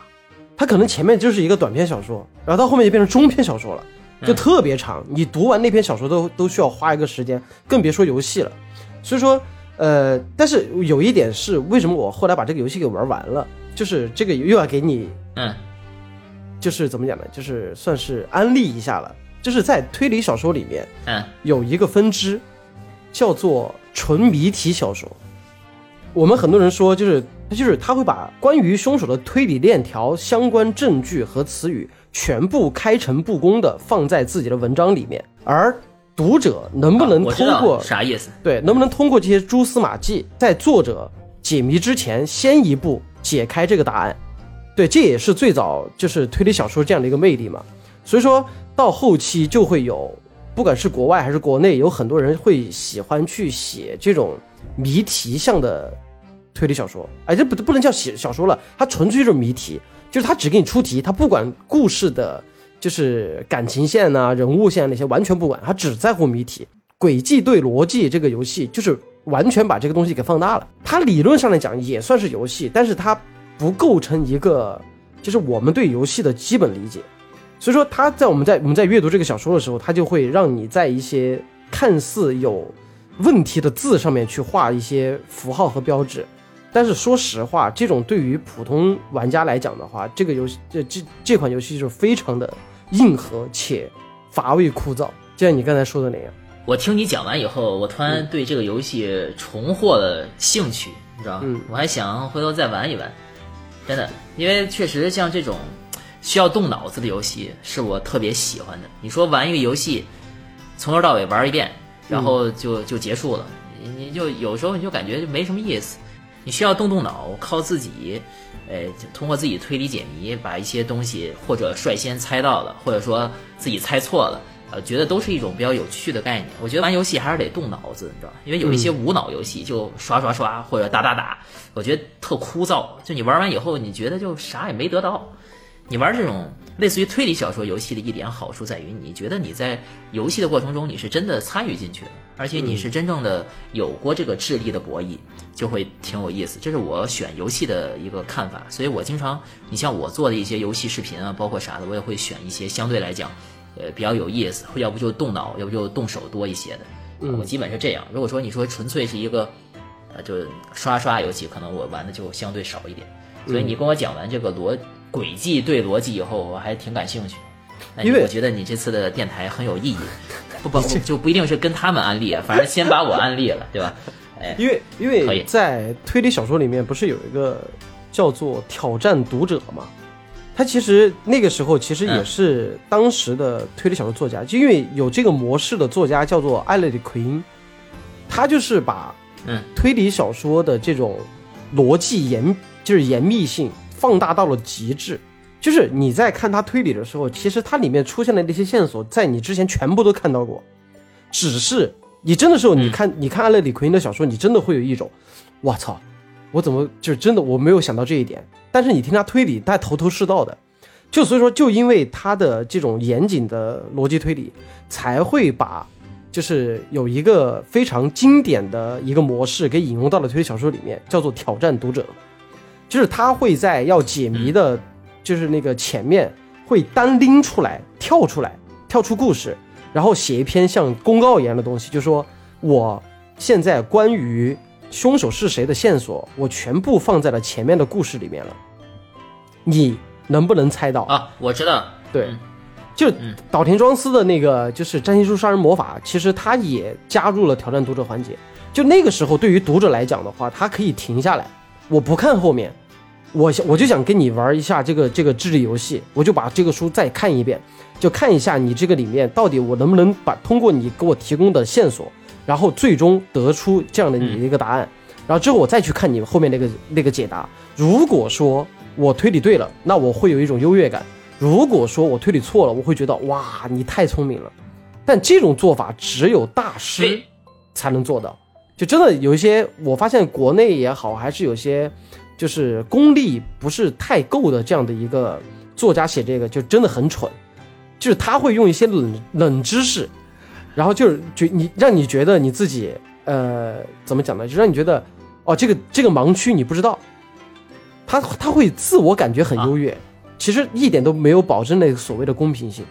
它可能前面就是一个短篇小说，然后到后面就变成中篇小说了，就特别长。你读完那篇小说都都需要花一个时间，更别说游戏了。所以说，呃，但是有一点是，为什么我后来把这个游戏给玩完了？就是这个又要给你，嗯就是怎么讲呢？就是算是安利一下了。就是在推理小说里面嗯有一个分支，叫做纯谜题小说。我们很多人说，就是他就是他会把关于凶手的推理链条、相关证据和词语全部开诚布公的放在自己的文章里面，而读者能不能通过啥意思？对，能不能通过这些蛛丝马迹，在作者解谜之前先一步解开这个答案？对，这也是最早就是推理小说这样的一个魅力嘛。所以说到后期就会有，不管是国外还是国内，有很多人会喜欢去写这种谜题向的推理小说。哎，这不不能叫写小说了，它纯粹就是谜题，就是他只给你出题，他不管故事的，就是感情线呐、人物线那些完全不管，他只在乎谜题。轨迹对逻辑这个游戏就是完全把这个东西给放大了。它理论上来讲也算是游戏，但是它不构成一个就是我们对游戏的基本理解。所以说，它在我们在我们在阅读这个小说的时候，它就会让你在一些看似有问题的字上面去画一些符号和标志。但是说实话，这种对于普通玩家来讲的话，这个游戏这这这款游戏就是非常的硬核且乏味枯燥，就像你刚才说的那样。我听你讲完以后，我突然对这个游戏重获了兴趣，你知道吗？嗯我还想回头再玩一玩，真的，因为确实像这种需要动脑子的游戏是我特别喜欢的。你说玩一个游戏，从头到尾玩一遍，然后就就结束了，你你就有时候你就感觉就没什么意思。你需要动动脑，靠自己，呃，通过自己推理解谜，把一些东西或者率先猜到了，或者说自己猜错了，呃，觉得都是一种比较有趣的概念。我觉得玩游戏还是得动脑子，你知道吧？因为有一些无脑游戏就刷刷刷或者打打打，我觉得特枯燥。就你玩完以后，你觉得就啥也没得到。你玩这种类似于推理小说游戏的一点好处在于，你觉得你在游戏的过程中你是真的参与进去了，而且你是真正的有过这个智力的博弈，就会挺有意思。这是我选游戏的一个看法，所以我经常，你像我做的一些游戏视频啊，包括啥的，我也会选一些相对来讲，呃，比较有意思，要不就动脑，要不就动手多一些的。我基本是这样。如果说你说纯粹是一个，呃，就刷刷游戏，可能我玩的就相对少一点。所以你跟我讲完这个逻轨迹对逻辑以后，我还挺感兴趣。因为我觉得你这次的电台很有意义，不不就不一定是跟他们安利，反正先把我安利了，对吧？哎，因为因为在推理小说里面不是有一个叫做挑战读者嘛？他其实那个时候其实也嗯是当时的推理小说作家，就因为有这个模式的作家叫做艾勒里奎因，他就是把嗯推理小说的这种逻辑严就是严密性放大到了极致。就是你在看他推理的时候，其实它里面出现的那些线索，在你之前全部都看到过，只是你真的时候，你看、你看艾勒里奎因的小说，你真的会有一种，我操，我怎么就真的我没有想到这一点。但是你听他推理，他头头是道的，就所以说，就因为他的这种严谨的逻辑推理，才会把就是有一个非常经典的一个模式给引用到了推理小说里面，叫做挑战读者，就是他会在要解谜的，就是那个前面会单拎出来，跳出来，跳出故事，然后写一篇像公告一样的东西，就说我现在关于凶手是谁的线索，我全部放在了前面的故事里面了，你能不能猜到？啊，我知道，对嗯，就岛田庄司的那个就是《占星术杀人魔法》，其实他也加入了挑战读者环节。就那个时候，对于读者来讲的话，他可以停下来，我不看后面，我想我就想跟你玩一下这个这个智力游戏，我就把这个书再看一遍，就看一下你这个里面到底我能不能把通过你给我提供的线索，然后最终得出这样的你的一个答案，然后之后我再去看你后面那个那个解答。如果说我推理对了，那我会有一种优越感；如果说我推理错了，我会觉得哇，你太聪明了。但这种做法只有大师才能做到。就真的有一些，我发现国内也好，还是有些就是功力不是太够的这样的一个作家写这个，就真的很蠢。就是他会用一些冷冷知识，然后就是觉你让你觉得你自己呃怎么讲呢？就让你觉得哦，这个这个盲区你不知道，他他会自我感觉很优越，其实一点都没有保证那个所谓的公平性。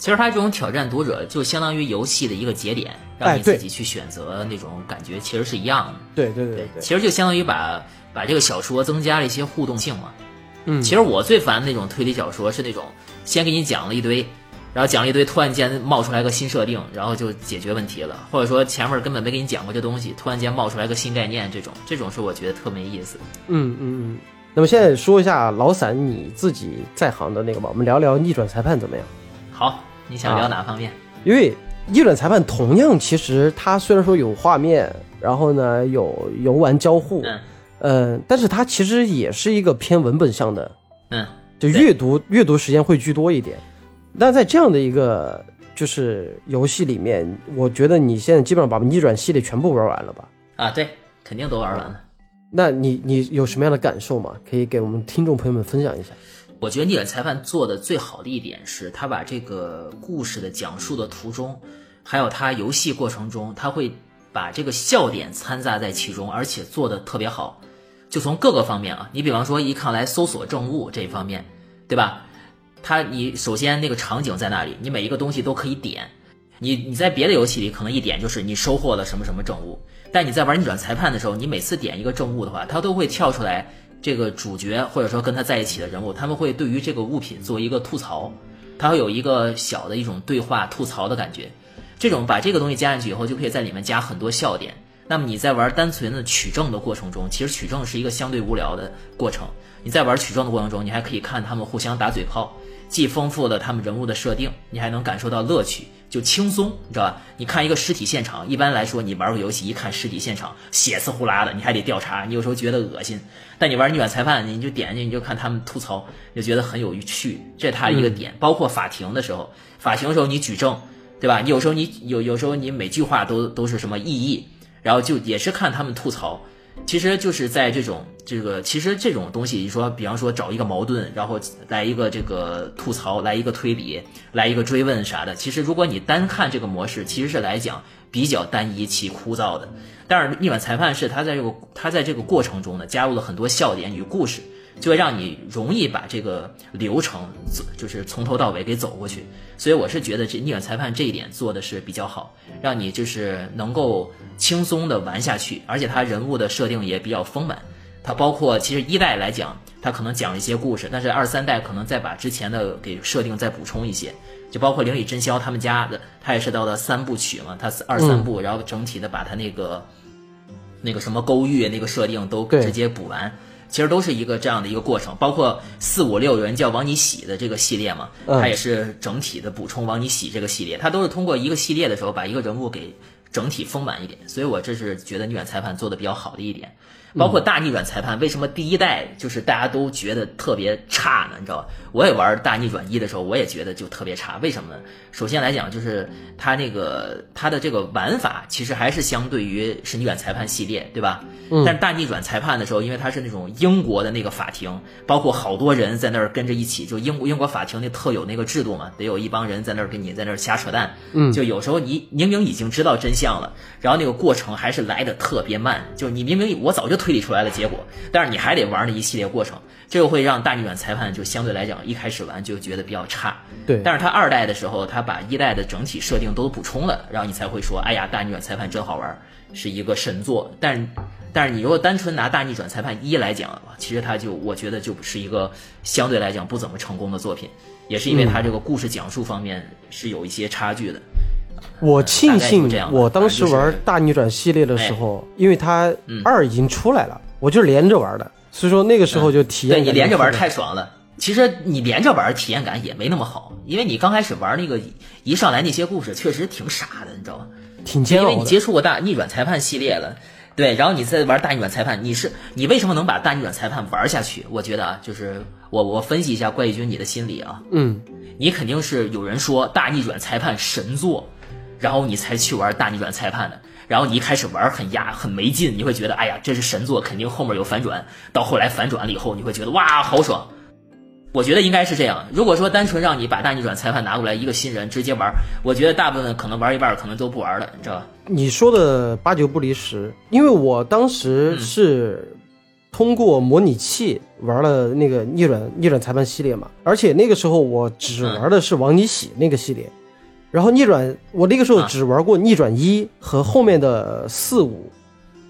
其实他这种挑战读者，就相当于游戏的一个节点，让你自己去选择那种感觉，其实是一样的。对对对对，其实就相当于把把这个小说增加了一些互动性嘛。嗯，其实我最烦那种推理小说是那种先给你讲了一堆，然后讲了一堆，突然间冒出来个新设定，然后就解决问题了，或者说前面根本没给你讲过这东西，突然间冒出来个新概念，这种这种是我觉得特没意思。嗯嗯嗯。那么现在说一下老散你自己在行的那个吧，我们聊聊逆转裁判怎么样？好，你想聊哪方面？因为逆转裁判同样，其实它虽然说有画面，然后呢有游玩交互，嗯嗯，但是它其实也是一个偏文本向的，嗯，就阅读阅读时间会居多一点。那在这样的一个就是游戏里面，我觉得你现在基本上把逆转系列全部玩完了吧？啊，对，肯定都玩完了。那你你有什么样的感受吗？可以给我们听众朋友们分享一下。我觉得逆转裁判做的最好的一点是，他把这个故事的讲述的途中，还有他游戏过程中，他会把这个笑点掺杂在其中，而且做的特别好。就从各个方面啊，你比方说一看来搜索证物这一方面，对吧？他你首先那个场景在那里，你每一个东西都可以点。你你在别的游戏里可能一点就是你收获了什么什么证物，但你在玩逆转裁判的时候，你每次点一个证物的话，它都会跳出来这个主角或者说跟他在一起的人物，他们会对于这个物品做一个吐槽，他会有一个小的一种对话吐槽的感觉。这种把这个东西加进去以后，就可以在里面加很多笑点。那么你在玩单纯的取证的过程中，其实取证是一个相对无聊的过程。你在玩取证的过程中，你还可以看他们互相打嘴炮，既丰富了他们人物的设定，你还能感受到乐趣，就轻松，你知道吧？你看一个尸体现场，一般来说你玩个游戏，一看尸体现场血丝呼啦的，你还得调查，你有时候觉得恶心。但你玩逆转裁判，你就点进去你就看他们吐槽，就觉得很有趣，这是他一个点。包括法庭的时候，法庭的时候你举证，对吧？你有时候你有有时候你每句话都都是什么意义，然后就也是看他们吐槽。其实就是在这种这个，其实这种东西，你说，比方说找一个矛盾，然后来一个这个吐槽，来一个推理，来一个追问啥的。其实如果你单看这个模式，其实是来讲比较单一且枯燥的。但是逆转裁判是他在这个他在这个过程中呢，加入了很多笑点与故事，就会让你容易把这个流程走，就是从头到尾给走过去。所以我是觉得这逆转裁判这一点做的是比较好，让你就是能够轻松的玩下去，而且他人物的设定也比较丰满。它包括其实一代来讲，它可能讲一些故事，但是二三代可能再把之前的给设定再补充一些，就包括灵里真宵他们家的，他也是到了三部曲嘛，他二三部，然后整体的把他那个那个什么勾玉那个设定都直接补完。其实都是一个这样的一个过程，包括四五六有人叫王你喜的这个系列嘛，嗯它也是整体的补充王你喜这个系列，它都是通过一个系列的时候把一个人物给整体丰满一点，所以我这是觉得逆转裁判做的比较好的一点。包括大逆转裁判，为什么第一代就是大家都觉得特别差呢？你知道吧？我也玩大逆转一的时候，我也觉得就特别差。为什么呢？首先来讲，就是它那个它的这个玩法，其实还是相对于是逆转裁判系列，对吧？嗯但是大逆转裁判的时候，因为它是那种英国的那个法庭，包括好多人在那儿跟着一起，就英国英国法庭那特有那个制度嘛，得有一帮人在那儿跟你在那儿瞎扯淡。嗯就有时候你明明已经知道真相了，然后那个过程还是来的特别慢，就你明明我早就推理出来的结果，但是你还得玩那一系列过程，这个会让大逆转裁判就相对来讲一开始玩就觉得比较差。对，但是他二代的时候，他把一代的整体设定都补充了，然后你才会说，哎呀，大逆转裁判真好玩，是一个神作。但是，但是你如果单纯拿大逆转裁判一来讲其实它就我觉得就不是一个相对来讲不怎么成功的作品，也是因为它这个故事讲述方面是有一些差距的。我庆幸我当时玩大逆转系列的时候，因为它嗯二已经出来了，我就是连着玩的，所以说那个时候就体验对你连着玩太爽了。其实你连着玩体验感也没那么好，因为你刚开始玩那个一上来那些故事确实挺傻的，你知道吗？挺煎因为你。接触过大逆转裁判系列了，对，然后你再玩大逆转裁判，你是你为什么能把大逆转裁判玩下去？我觉得啊，就是我我分析一下怪异君你的心理啊，嗯，你肯定是有人说大逆转裁判神作，然后你才去玩大逆转裁判的。然后你一开始玩很压很没劲，你会觉得哎呀这是神作，肯定后面有反转。到后来反转了以后，你会觉得哇好爽。我觉得应该是这样。如果说单纯让你把大逆转裁判拿过来，一个新人直接玩，我觉得大部分可能玩一半可能都不玩了，你知道吧？你说的八九不离十，因为我当时嗯是通过模拟器玩了那个逆转逆转裁判系列嘛，而且那个时候我只玩的是王尼喜那个系列，然后逆转我那个时候啊。只玩过逆转一和后面的四五，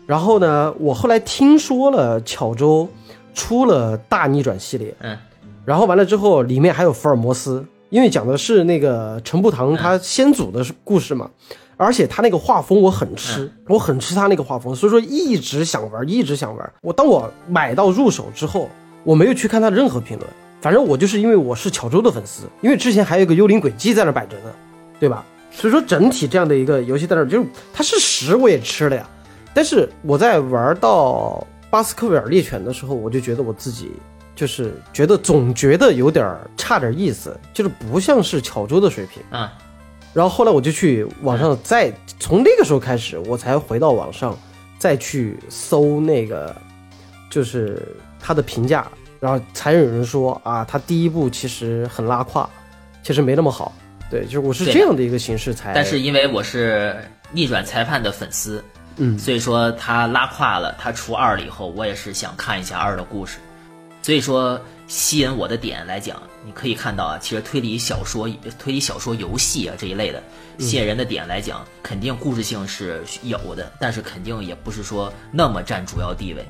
然后呢，我后来听说了巧周出了大逆转系列，嗯。然后完了之后，里面还有福尔摩斯，因为讲的是那个陈步堂他先祖的故事嘛，而且他那个画风我很吃，我很吃他那个画风，所以说一直想玩，一直想玩。我当我买到入手之后，我没有去看他的任何评论，反正我就是因为我是巧周的粉丝，因为之前还有一个幽灵轨迹在那摆着呢，对吧？所以说整体这样的一个游戏在那儿，就是它是屎我也吃了呀，但是我在玩到巴斯克维尔猎犬的时候，我就觉得我自己就是觉得总觉得有点儿差点意思，就是不像是巧周的水平。啊然后后来我就去网上再从那个时候开始，我才回到网上再去搜那个就是他的评价，然后才有人说啊，他第一部其实很拉胯，其实没那么好。对，就是我是这样的一个形式才。但是因为我是逆转裁判的粉丝，嗯所以说他拉胯了，他出二了以后，我也是想看一下二的故事。所以说吸引我的点来讲，你可以看到啊，其实推理小说、推理小说、游戏啊这一类的吸引人的点来讲，肯定故事性是有的，但是肯定也不是说那么占主要地位。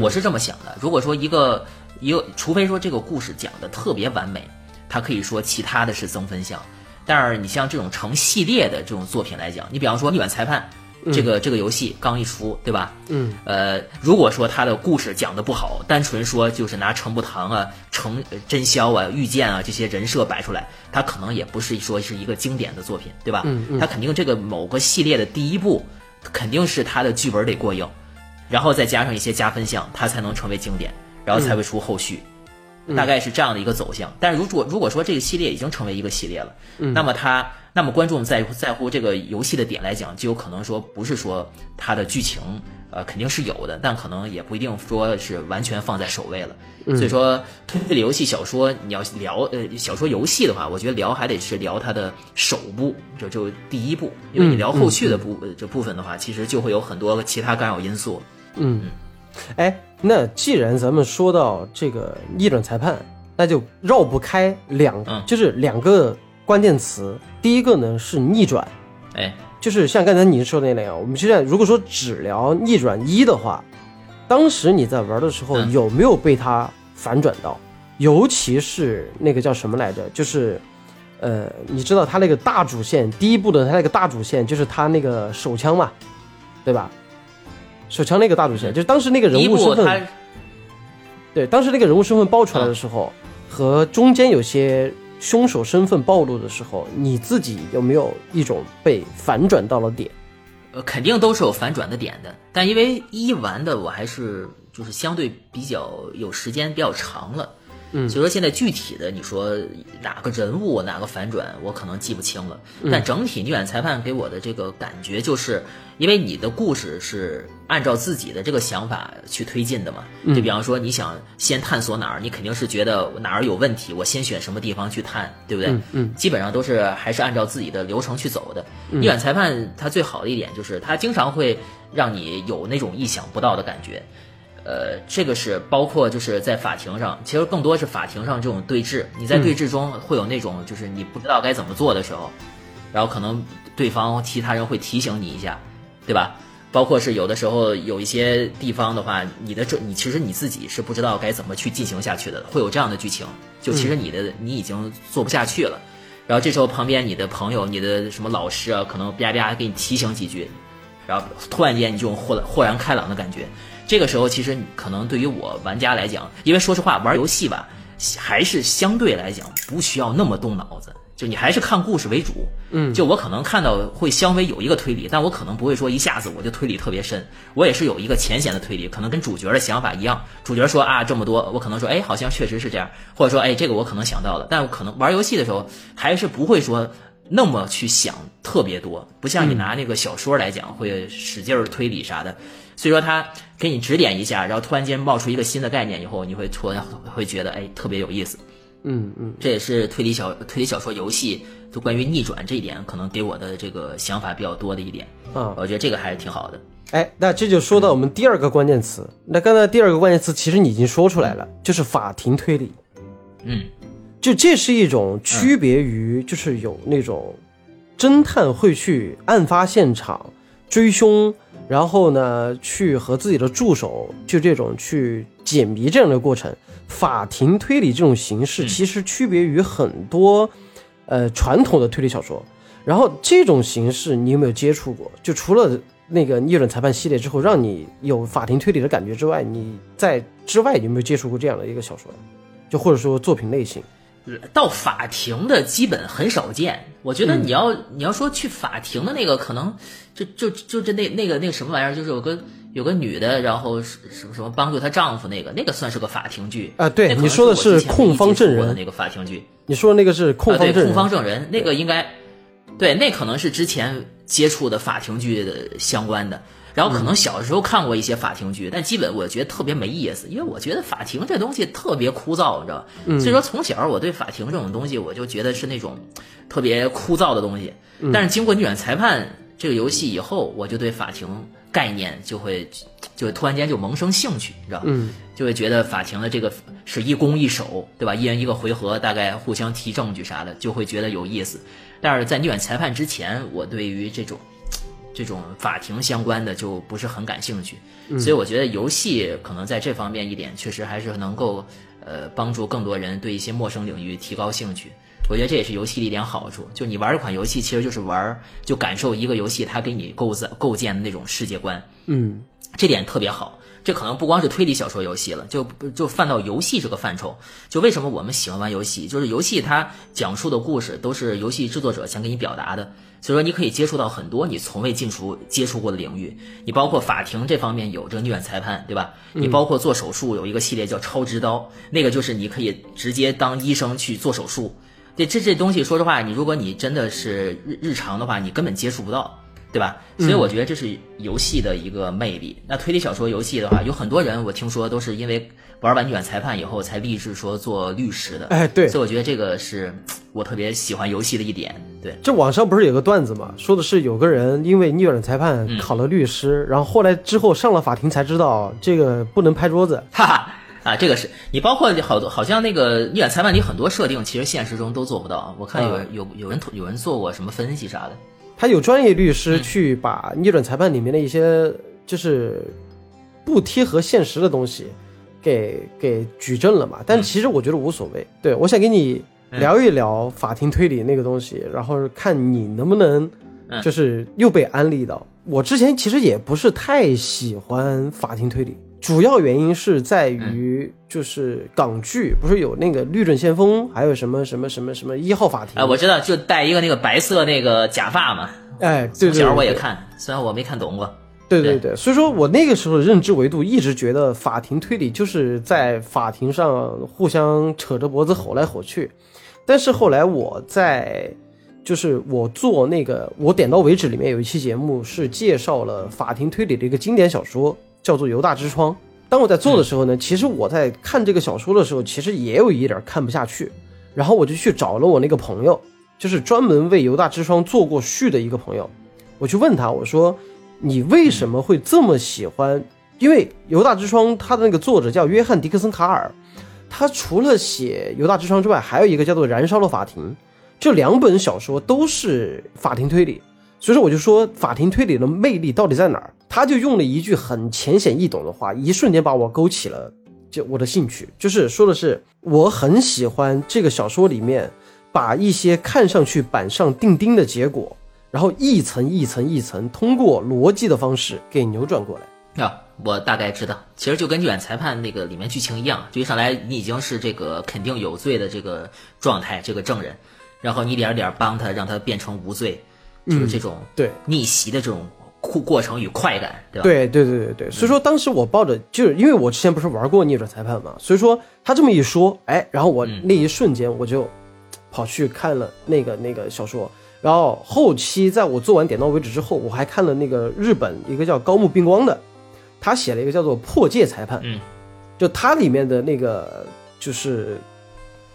我是这么想的。如果说一个一个，除非说这个故事讲的特别完美，它可以说其他的是增分项。但是你像这种成系列的这种作品来讲，你比方说《逆转裁判》这个、这个游戏刚一出，对吧？嗯，呃，如果说它的故事讲的不好，单纯说就是拿程步堂啊、程呃真宵啊、御剑啊这些人设摆出来，它可能也不是说是一个经典的作品，对吧？嗯嗯它肯定这个某个系列的第一部，肯定是它的剧本得过硬，然后再加上一些加分项，它才能成为经典，然后才会出后续。大概是这样的一个走向，但是如果如果说这个系列已经成为一个系列了，那么它那么观众在在乎这个游戏的点来讲，就有可能说不是说它的剧情，呃肯定是有的，但可能也不一定说是完全放在首位了。所以说推理游戏小说你要聊呃小说游戏的话，我觉得聊还得是聊它的首部，就就第一部，因为你聊后续的部、呃这部分的话，其实就会有很多其他干扰因素。嗯，哎，那既然咱们说到这个逆转裁判，那就绕不开两，嗯就是两个关键词。第一个呢是逆转，哎，就是像刚才您说的那样，我们现在如果说只聊逆转一的话，当时你在玩的时候嗯有没有被它反转到？尤其是那个叫什么来着？就是，呃，你知道他那个大主线，第一部的他那个大主线就是他那个手枪嘛，对吧？手枪那个大主线，就是当时那个人物身份，对，当时那个人物身份爆出来的时候，和中间有些凶手身份暴露的时候，你自己有没有一种被反转到了点？呃，肯定都是有反转的点的，但因为一玩的我还是就是相对比较有时间比较长了，嗯，所以说现在具体的你说哪个人物哪个反转，我可能记不清了，但整体逆转裁判给我的这个感觉就是，因为你的故事是按照自己的这个想法去推进的嘛，就比方说你想先探索哪儿，你肯定是觉得哪儿有问题，我先选什么地方去探，对不对？嗯嗯基本上都是还是按照自己的流程去走的。逆转裁判它最好的一点就是它经常会让你有那种意想不到的感觉。呃，这个是包括就是在法庭上，其实更多是法庭上这种对峙，你在对峙中会有那种就是你不知道该怎么做的时候，然后可能对方其他人会提醒你一下，对吧？包括是有的时候有一些地方的话，你的这你其实你自己是不知道该怎么去进行下去的，会有这样的剧情，就其实你的、你已经做不下去了。然后这时候旁边你的朋友、你的什么老师啊，可能啪啪给你提醒几句，然后突然间你这种豁豁然开朗的感觉。这个时候其实可能对于我玩家来讲，因为说实话玩游戏吧，还是相对来讲不需要那么动脑子。就你还是看故事为主，嗯，就我可能看到会稍微有一个推理，但我可能不会说一下子我就推理特别深，我也是有一个浅显的推理，可能跟主角的想法一样。主角说啊这么多，我可能说哎好像确实是这样，或者说哎这个我可能想到了，但我可能玩游戏的时候还是不会说那么去想特别多，不像你拿那个小说来讲会使劲儿推理啥的，所以说他给你指点一下，然后突然间冒出一个新的概念以后，你会突然会觉得哎特别有意思。嗯嗯，这也是推理小推理小说游戏就关于逆转这一点，可能给我的这个想法比较多的一点嗯，我觉得这个还是挺好的。哎，那这就说到我们第二个关键词。那刚才第二个关键词其实你已经说出来了，就是法庭推理。嗯，就这是一种区别于，就是有那种侦探会去案发现场追凶，然后呢去和自己的助手就这种去解谜这样的过程。法庭推理这种形式其实区别于很多，呃传统的推理小说。然后这种形式你有没有接触过？就除了那个逆转裁判系列之后，让你有法庭推理的感觉之外，你在之外有没有接触过这样的一个小说？就或者说作品类型？到法庭的基本很少见。我觉得你要你要说去法庭的那个，可能就就就这那那个那个什么玩意儿，就是有个。有个女的，然后什么什么帮助她丈夫那个，那个算是个法庭剧啊。对，你说的是控方证人的那个法庭剧。你说的那个是控方证人。控方证人那个应该，对，那可能是之前接触的法庭剧的相关的。然后可能小时候看过一些法庭剧，但基本我觉得特别没意思，因为我觉得法庭这东西特别枯燥，你知道吧？所以说从小我对法庭这种东西，我就觉得是那种特别枯燥的东西。但是经过逆转裁判这个游戏以后，我就对法庭。概念就会，就突然间就萌生兴趣，你知道嗯，就会觉得法庭的这个是一攻一守，对吧？一人一个回合，大概互相提证据啥的，就会觉得有意思。但是在逆转裁判之前，我对于这种这种法庭相关的就不是很感兴趣。所以我觉得游戏可能在这方面一点，确实还是能够呃帮助更多人对一些陌生领域提高兴趣。我觉得这也是游戏的一点好处，就你玩一款游戏，其实就是玩，就感受一个游戏它给你构造构建的那种世界观，嗯，这点特别好。这可能不光是推理小说游戏了，就就泛到游戏这个范畴。就为什么我们喜欢玩游戏，就是游戏它讲述的故事都是游戏制作者想给你表达的，所以说你可以接触到很多你从未进出接触过的领域。你包括法庭这方面有这个逆转裁判，对吧？你包括做手术有一个系列叫超直刀，那个就是你可以直接当医生去做手术。这这这东西，说实话，你如果你真的是日日常的话，你根本接触不到，对吧？所以我觉得这是游戏的一个魅力。那推理小说游戏的话，有很多人我听说都是因为玩完逆转裁判以后才立志说做律师的。哎，对。所以我觉得这个是我特别喜欢游戏的一点。对，这网上不是有个段子嘛，说的是有个人因为逆转裁判考了律师，然后后来之后上了法庭才知道这个不能拍桌子。哈哈。啊，这个是你包括好多，好像那个逆转裁判里很多设定，其实现实中都做不到。我看有有有人有人做过什么分析啥的，他有专业律师去把逆转裁判里面的一些就是不贴合现实的东西给给举证了嘛。但其实我觉得无所谓。对我想跟你聊一聊法庭推理那个东西，然后看你能不能就是又被安利到。我之前其实也不是太喜欢法庭推理。主要原因是在于，就是港剧不是有那个《律政先锋》，还有什么什么什么什么一号法庭？哎，我知道，就戴一个那个白色那个假发嘛。哎，对对，小我也看，虽然我没看懂过。对对对，所以说我那个时候的认知维度一直觉得法庭推理就是在法庭上互相扯着脖子吼来吼去。但是后来我在，就是我做那个我点到为止里面有一期节目是介绍了法庭推理的一个经典小说。叫做《犹大之窗》。当我在做的时候呢，其实我在看这个小说的时候，其实也有一点看不下去。然后我就去找了我那个朋友，就是专门为《犹大之窗》做过序的一个朋友。我去问他，我说：“你为什么会这么喜欢？因为《犹大之窗》它的那个作者叫约翰·迪克森·卡尔，他除了写《犹大之窗》之外，还有一个叫做《燃烧的法庭》，这两本小说都是法庭推理。所以说，我就说法庭推理的魅力到底在哪儿？他就用了一句很浅显易懂的话，一瞬间把我勾起了就我的兴趣。就是说的是，我很喜欢这个小说里面把一些看上去板上钉钉的结果，然后一层一层一层通过逻辑的方式给扭转过来。啊，我大概知道，其实就跟《远裁判》那个里面剧情一样，就一上来你已经是这个肯定有罪的这个状态，这个证人，然后你一点点帮他，让他变成无罪，就是这种对逆袭的这种过过程与快感，对吧？对对对对对，所以说当时我抱着，就是因为我之前不是玩过逆转裁判嘛，所以说他这么一说，哎，然后我那一瞬间我就跑去看了那个那个小说，然后后期在我做完点到为止之后，我还看了那个日本一个叫高木彬光的，他写了一个叫做《破戒裁判》，嗯，就它里面的那个就是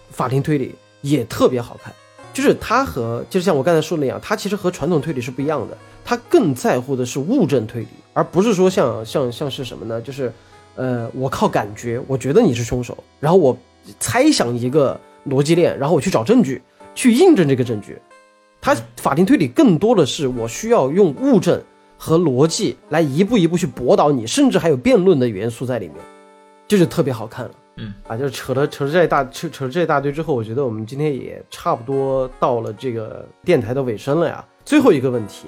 法庭推理也特别好看，就是它和就是像我刚才说的那样，它其实和传统推理是不一样的，它更在乎的是物证推理，而不是说像像像是什么呢？就是呃，我靠感觉，我觉得你是凶手，然后我猜想一个逻辑链，然后我去找证据，去印证这个证据。它法庭推理更多的是我需要用物证和逻辑来一步一步去驳倒你，甚至还有辩论的元素在里面，就是特别好看了。嗯。啊，就是扯了扯了这一大扯扯了这一大堆之后，我觉得我们今天也差不多到了这个电台的尾声了呀。最后一个问题，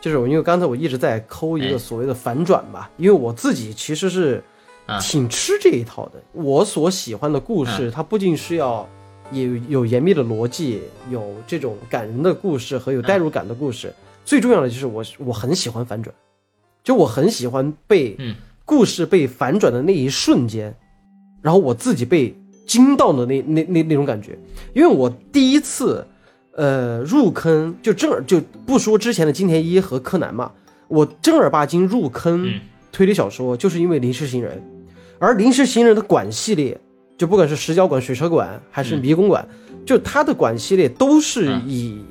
就是我因为刚才我一直在抠一哎。个所谓的反转吧，因为我自己其实是啊。挺吃这一套的。我所喜欢的故事，它不仅是要有有严密的逻辑，有这种感人的故事和有代入感的故事，最重要的就是我我很喜欢反转，就我很喜欢被嗯。故事被反转的那一瞬间，然后我自己被惊到的那那那那种感觉，因为我第一次，呃，入坑就正儿就不说之前的金田一和柯南嘛，我正儿八经入坑嗯。推理小说，就是因为《临时行人》，而《临时行人》的馆系列，就不管是石角馆、水车馆还是迷宫馆，就它的馆系列都是嗯。以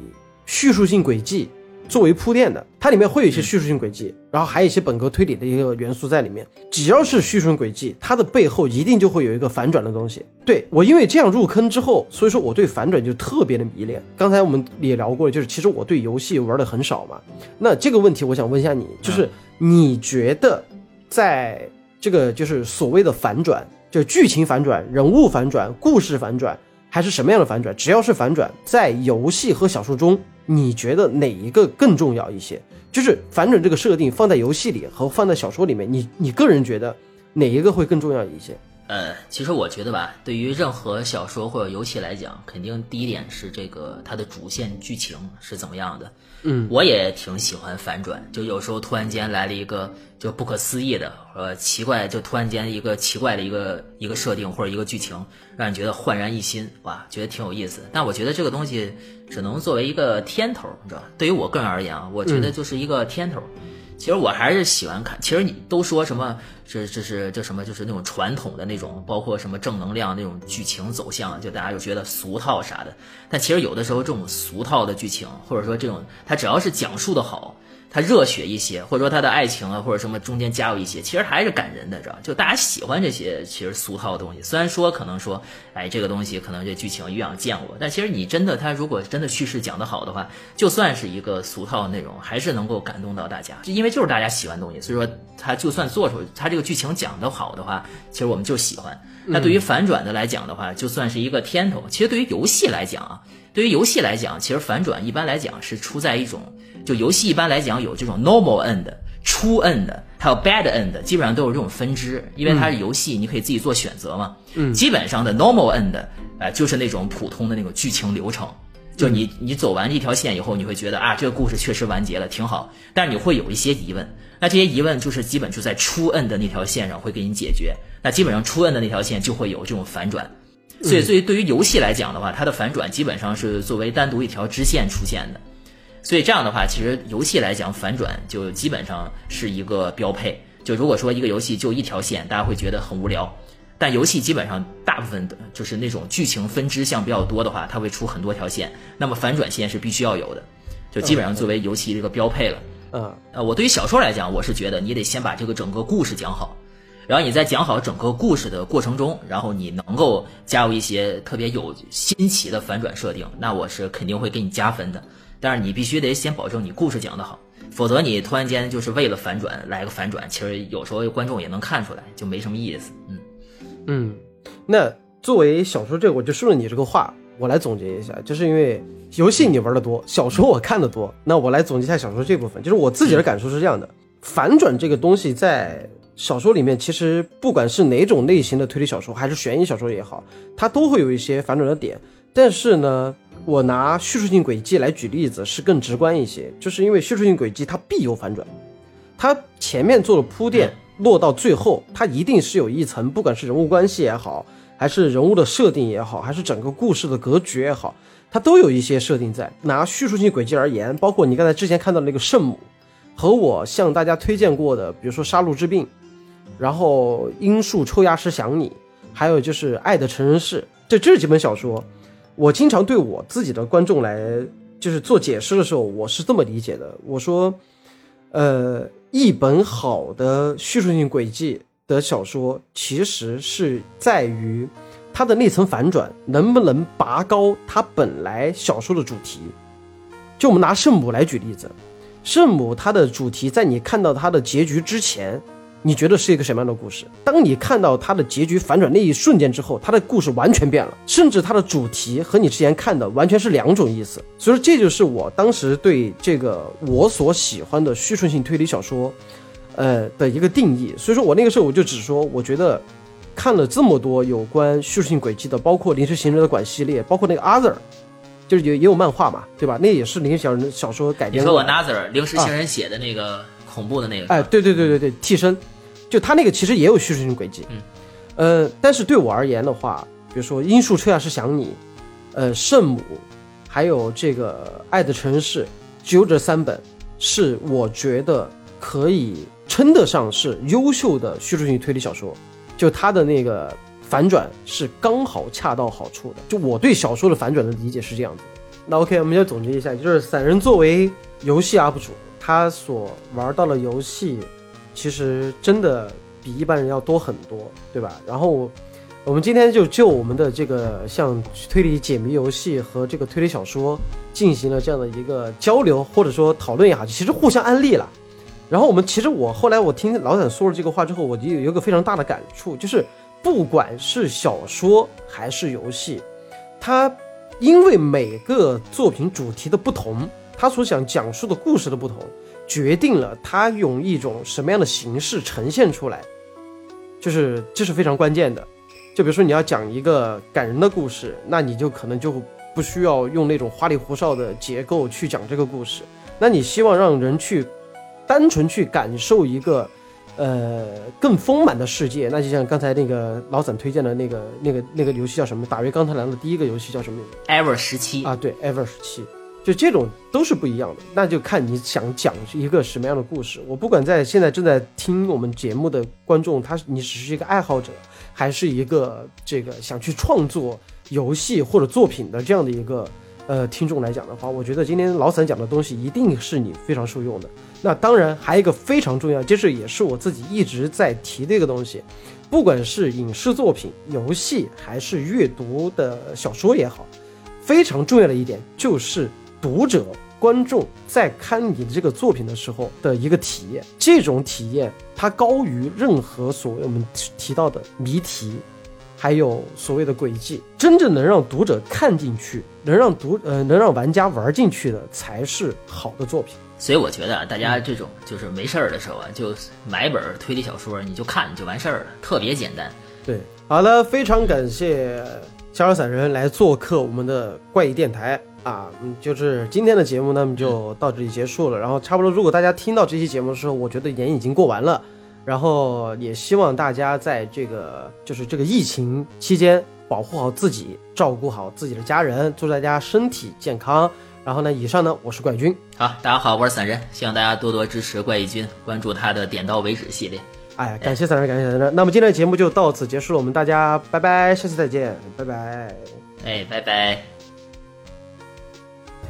叙述性轨迹作为铺垫的，它里面会有一些叙述性轨迹，然后还有一些本格推理的一个元素在里面。只要是叙述性轨迹，它的背后一定就会有一个反转的东西。对我，因为这样入坑之后，所以说我对反转就特别的迷恋。刚才我们也聊过，就是其实我对游戏玩的很少嘛。那这个问题，我想问一下你，就是你觉得在这个就是所谓的反转，就剧情反转、人物反转、故事反转，还是什么样的反转？只要是反转，在游戏和小说中，你觉得哪一个更重要一些？就是反转这个设定放在游戏里和放在小说里面，你你个人觉得哪一个会更重要一些？呃，其实我觉得吧，对于任何小说或者游戏来讲，肯定第一点是这个它的主线剧情是怎么样的。嗯，我也挺喜欢反转，就有时候突然间来了一个就不可思议的，呃，奇怪，就突然间一个奇怪的一个一个设定或者一个剧情，让你觉得焕然一新，哇，觉得挺有意思。但我觉得这个东西只能作为一个天头，你知道吧？对于我个人而言啊，我觉得就是一个天头。其实我还是喜欢看。其实你都说什么，这这是这什么，就是那种传统的那种，包括什么正能量那种剧情走向，就大家就觉得俗套啥的。但其实有的时候这种俗套的剧情，或者说这种它只要是讲述的好，它热血一些，或者说他的爱情啊，或者什么中间加入一些，其实还是感人的，知道？就大家喜欢这些其实俗套的东西。虽然说可能说，哎，这个东西可能这剧情鸳鸯见过，但其实你真的他如果真的叙事讲得好的话，就算是一个俗套的内容，还是能够感动到大家。就因为就是大家喜欢的东西，所以说他就算做出他这个剧情讲得好的话，其实我们就喜欢。那对于反转的来讲的话，就算是一个天头。其实对于游戏来讲啊，对于游戏来讲，其实反转一般来讲是出在一种，就游戏一般来讲有这种 normal end、true end，还有 bad end，基本上都有这种分支，因为它是游戏，你可以自己做选择嘛。嗯，基本上的 normal end，呃，就是那种普通的那种剧情流程。就你你走完一条线以后，你会觉得啊，这个故事确实完结了，挺好。但是你会有一些疑问，那这些疑问就是基本就在初 end 的那条线上会给你解决。那基本上初 end 的那条线就会有这种反转。所以，对于对于游戏来讲的话，它的反转基本上是作为单独一条支线出现的。所以这样的话，其实游戏来讲，反转就基本上是一个标配。就如果说一个游戏就一条线，大家会觉得很无聊。但游戏基本上大部分的就是那种剧情分支项比较多的话，它会出很多条线，那么反转线是必须要有的，就基本上作为游戏这个标配了。嗯，呃，我对于小说来讲，我是觉得你得先把这个整个故事讲好，然后你在讲好整个故事的过程中，然后你能够加入一些特别有新奇的反转设定，那我是肯定会给你加分的。但是你必须得先保证你故事讲得好，否则你突然间就是为了反转来个反转，其实有时候观众也能看出来，就没什么意思。嗯。嗯，那作为小说这个，我就顺着你这个话，我来总结一下，就是因为游戏你玩的多，小说我看的多，那我来总结一下小说这部分，就是我自己的感受是这样的：反转这个东西在小说里面，其实不管是哪种类型的推理小说，还是悬疑小说也好，它都会有一些反转的点。但是呢，我拿叙述性轨迹来举例子是更直观一些，就是因为叙述性轨迹它必有反转，它前面做了铺垫，落到最后，它一定是有一层，不管是人物关系也好，还是人物的设定也好，还是整个故事的格局也好，它都有一些设定在。拿叙述性轨迹而言，包括你刚才之前看到的那个圣母，和我向大家推荐过的，比如说《杀戮之病》，然后《樱树抽芽时想你》，还有就是《爱的成人式》，这这几本小说。我经常对我自己的观众来就是做解释的时候，我是这么理解的。我说，呃，一本好的叙述性轨迹的小说，其实是在于它的那层反转能不能拔高它本来小说的主题。就我们拿圣母来举例子，圣母它的主题在你看到它的结局之前。你觉得是一个什么样的故事？当你看到它的结局反转那一瞬间之后，它的故事完全变了，甚至它的主题和你之前看的完全是两种意思。所以说，这就是我当时对这个我所喜欢的叙述性推理小说，呃的一个定义。所以说我那个时候我就只说，我觉得看了这么多有关叙述性轨迹的，包括临时行人的馆系列，包括那个 Other，就是也也有漫画嘛，对吧？那也是临时小人小说改编。你说我 Other 临时行人写的那个恐怖的那个？哎，对对对对对，替身。就他那个其实也有叙述性轨迹，嗯，呃，但是对我而言的话，比如说《樱树车下是想你》，呃，《圣母》，还有这个《爱的城市》，只有这三本是我觉得可以称得上是优秀的叙述性推理小说。就它的那个反转是刚好恰到好处的。就我对小说的反转的理解是这样子。那 OK，我们就总结一下，就是散人作为游戏 UP 主，他所玩到的游戏。其实真的比一般人要多很多，对吧？然后我们今天就就我们的这个像推理解谜游戏和这个推理小说进行了这样的一个交流，或者说讨论也好，其实互相安利了。然后我们其实我后来我听老散说了这个话之后，我就有一个非常大的感触，就是不管是小说还是游戏，它因为每个作品主题的不同，它所想讲述的故事的不同。决定了他用一种什么样的形式呈现出来，就是这是非常关键的。就比如说你要讲一个感人的故事，那你就可能就不需要用那种花里胡哨的结构去讲这个故事。那你希望让人去单纯去感受一个呃更丰满的世界，那就像刚才那个老散推荐的那个那个那个游戏叫什么？打瑞刚太郎的第一个游戏叫什么？Ever 十七啊，对，Ever 十七。就这种都是不一样的，那就看你想讲一个什么样的故事。我不管在现在正在听我们节目的观众，他你只是一个爱好者，还是一个这个想去创作游戏或者作品的这样的一个呃听众来讲的话，我觉得今天老散讲的东西一定是你非常受用的。那当然还有一个非常重要，就是也是我自己一直在提的一个东西，不管是影视作品、游戏还是阅读的小说也好，非常重要的一点就是。读者、观众在看你的这个作品的时候的一个体验，这种体验它高于任何所谓我们提到的谜题，还有所谓的轨迹。真正能让读者看进去，能让读呃能让玩家玩进去的，才是好的作品。所以我觉得啊，大家这种就是没事儿的时候啊，就买本推理小说，你就看就完事儿了，特别简单。对，好了，非常感谢逍遥散人来做客我们的怪异电台。啊，嗯，就是今天的节目那么，就到这里结束了。然后差不多，如果大家听到这期节目的时候，我觉得年已经过完了。然后也希望大家在这个就是这个疫情期间，保护好自己，照顾好自己的家人，祝大家身体健康。然后呢，以上呢，我是怪军。好，大家好，我是散人，希望大家多多支持怪异君，关注他的点到为止系列。哎，感谢散人，感谢散人。那么今天的节目就到此结束了，我们大家拜拜，下次再见，拜拜。哎，拜拜。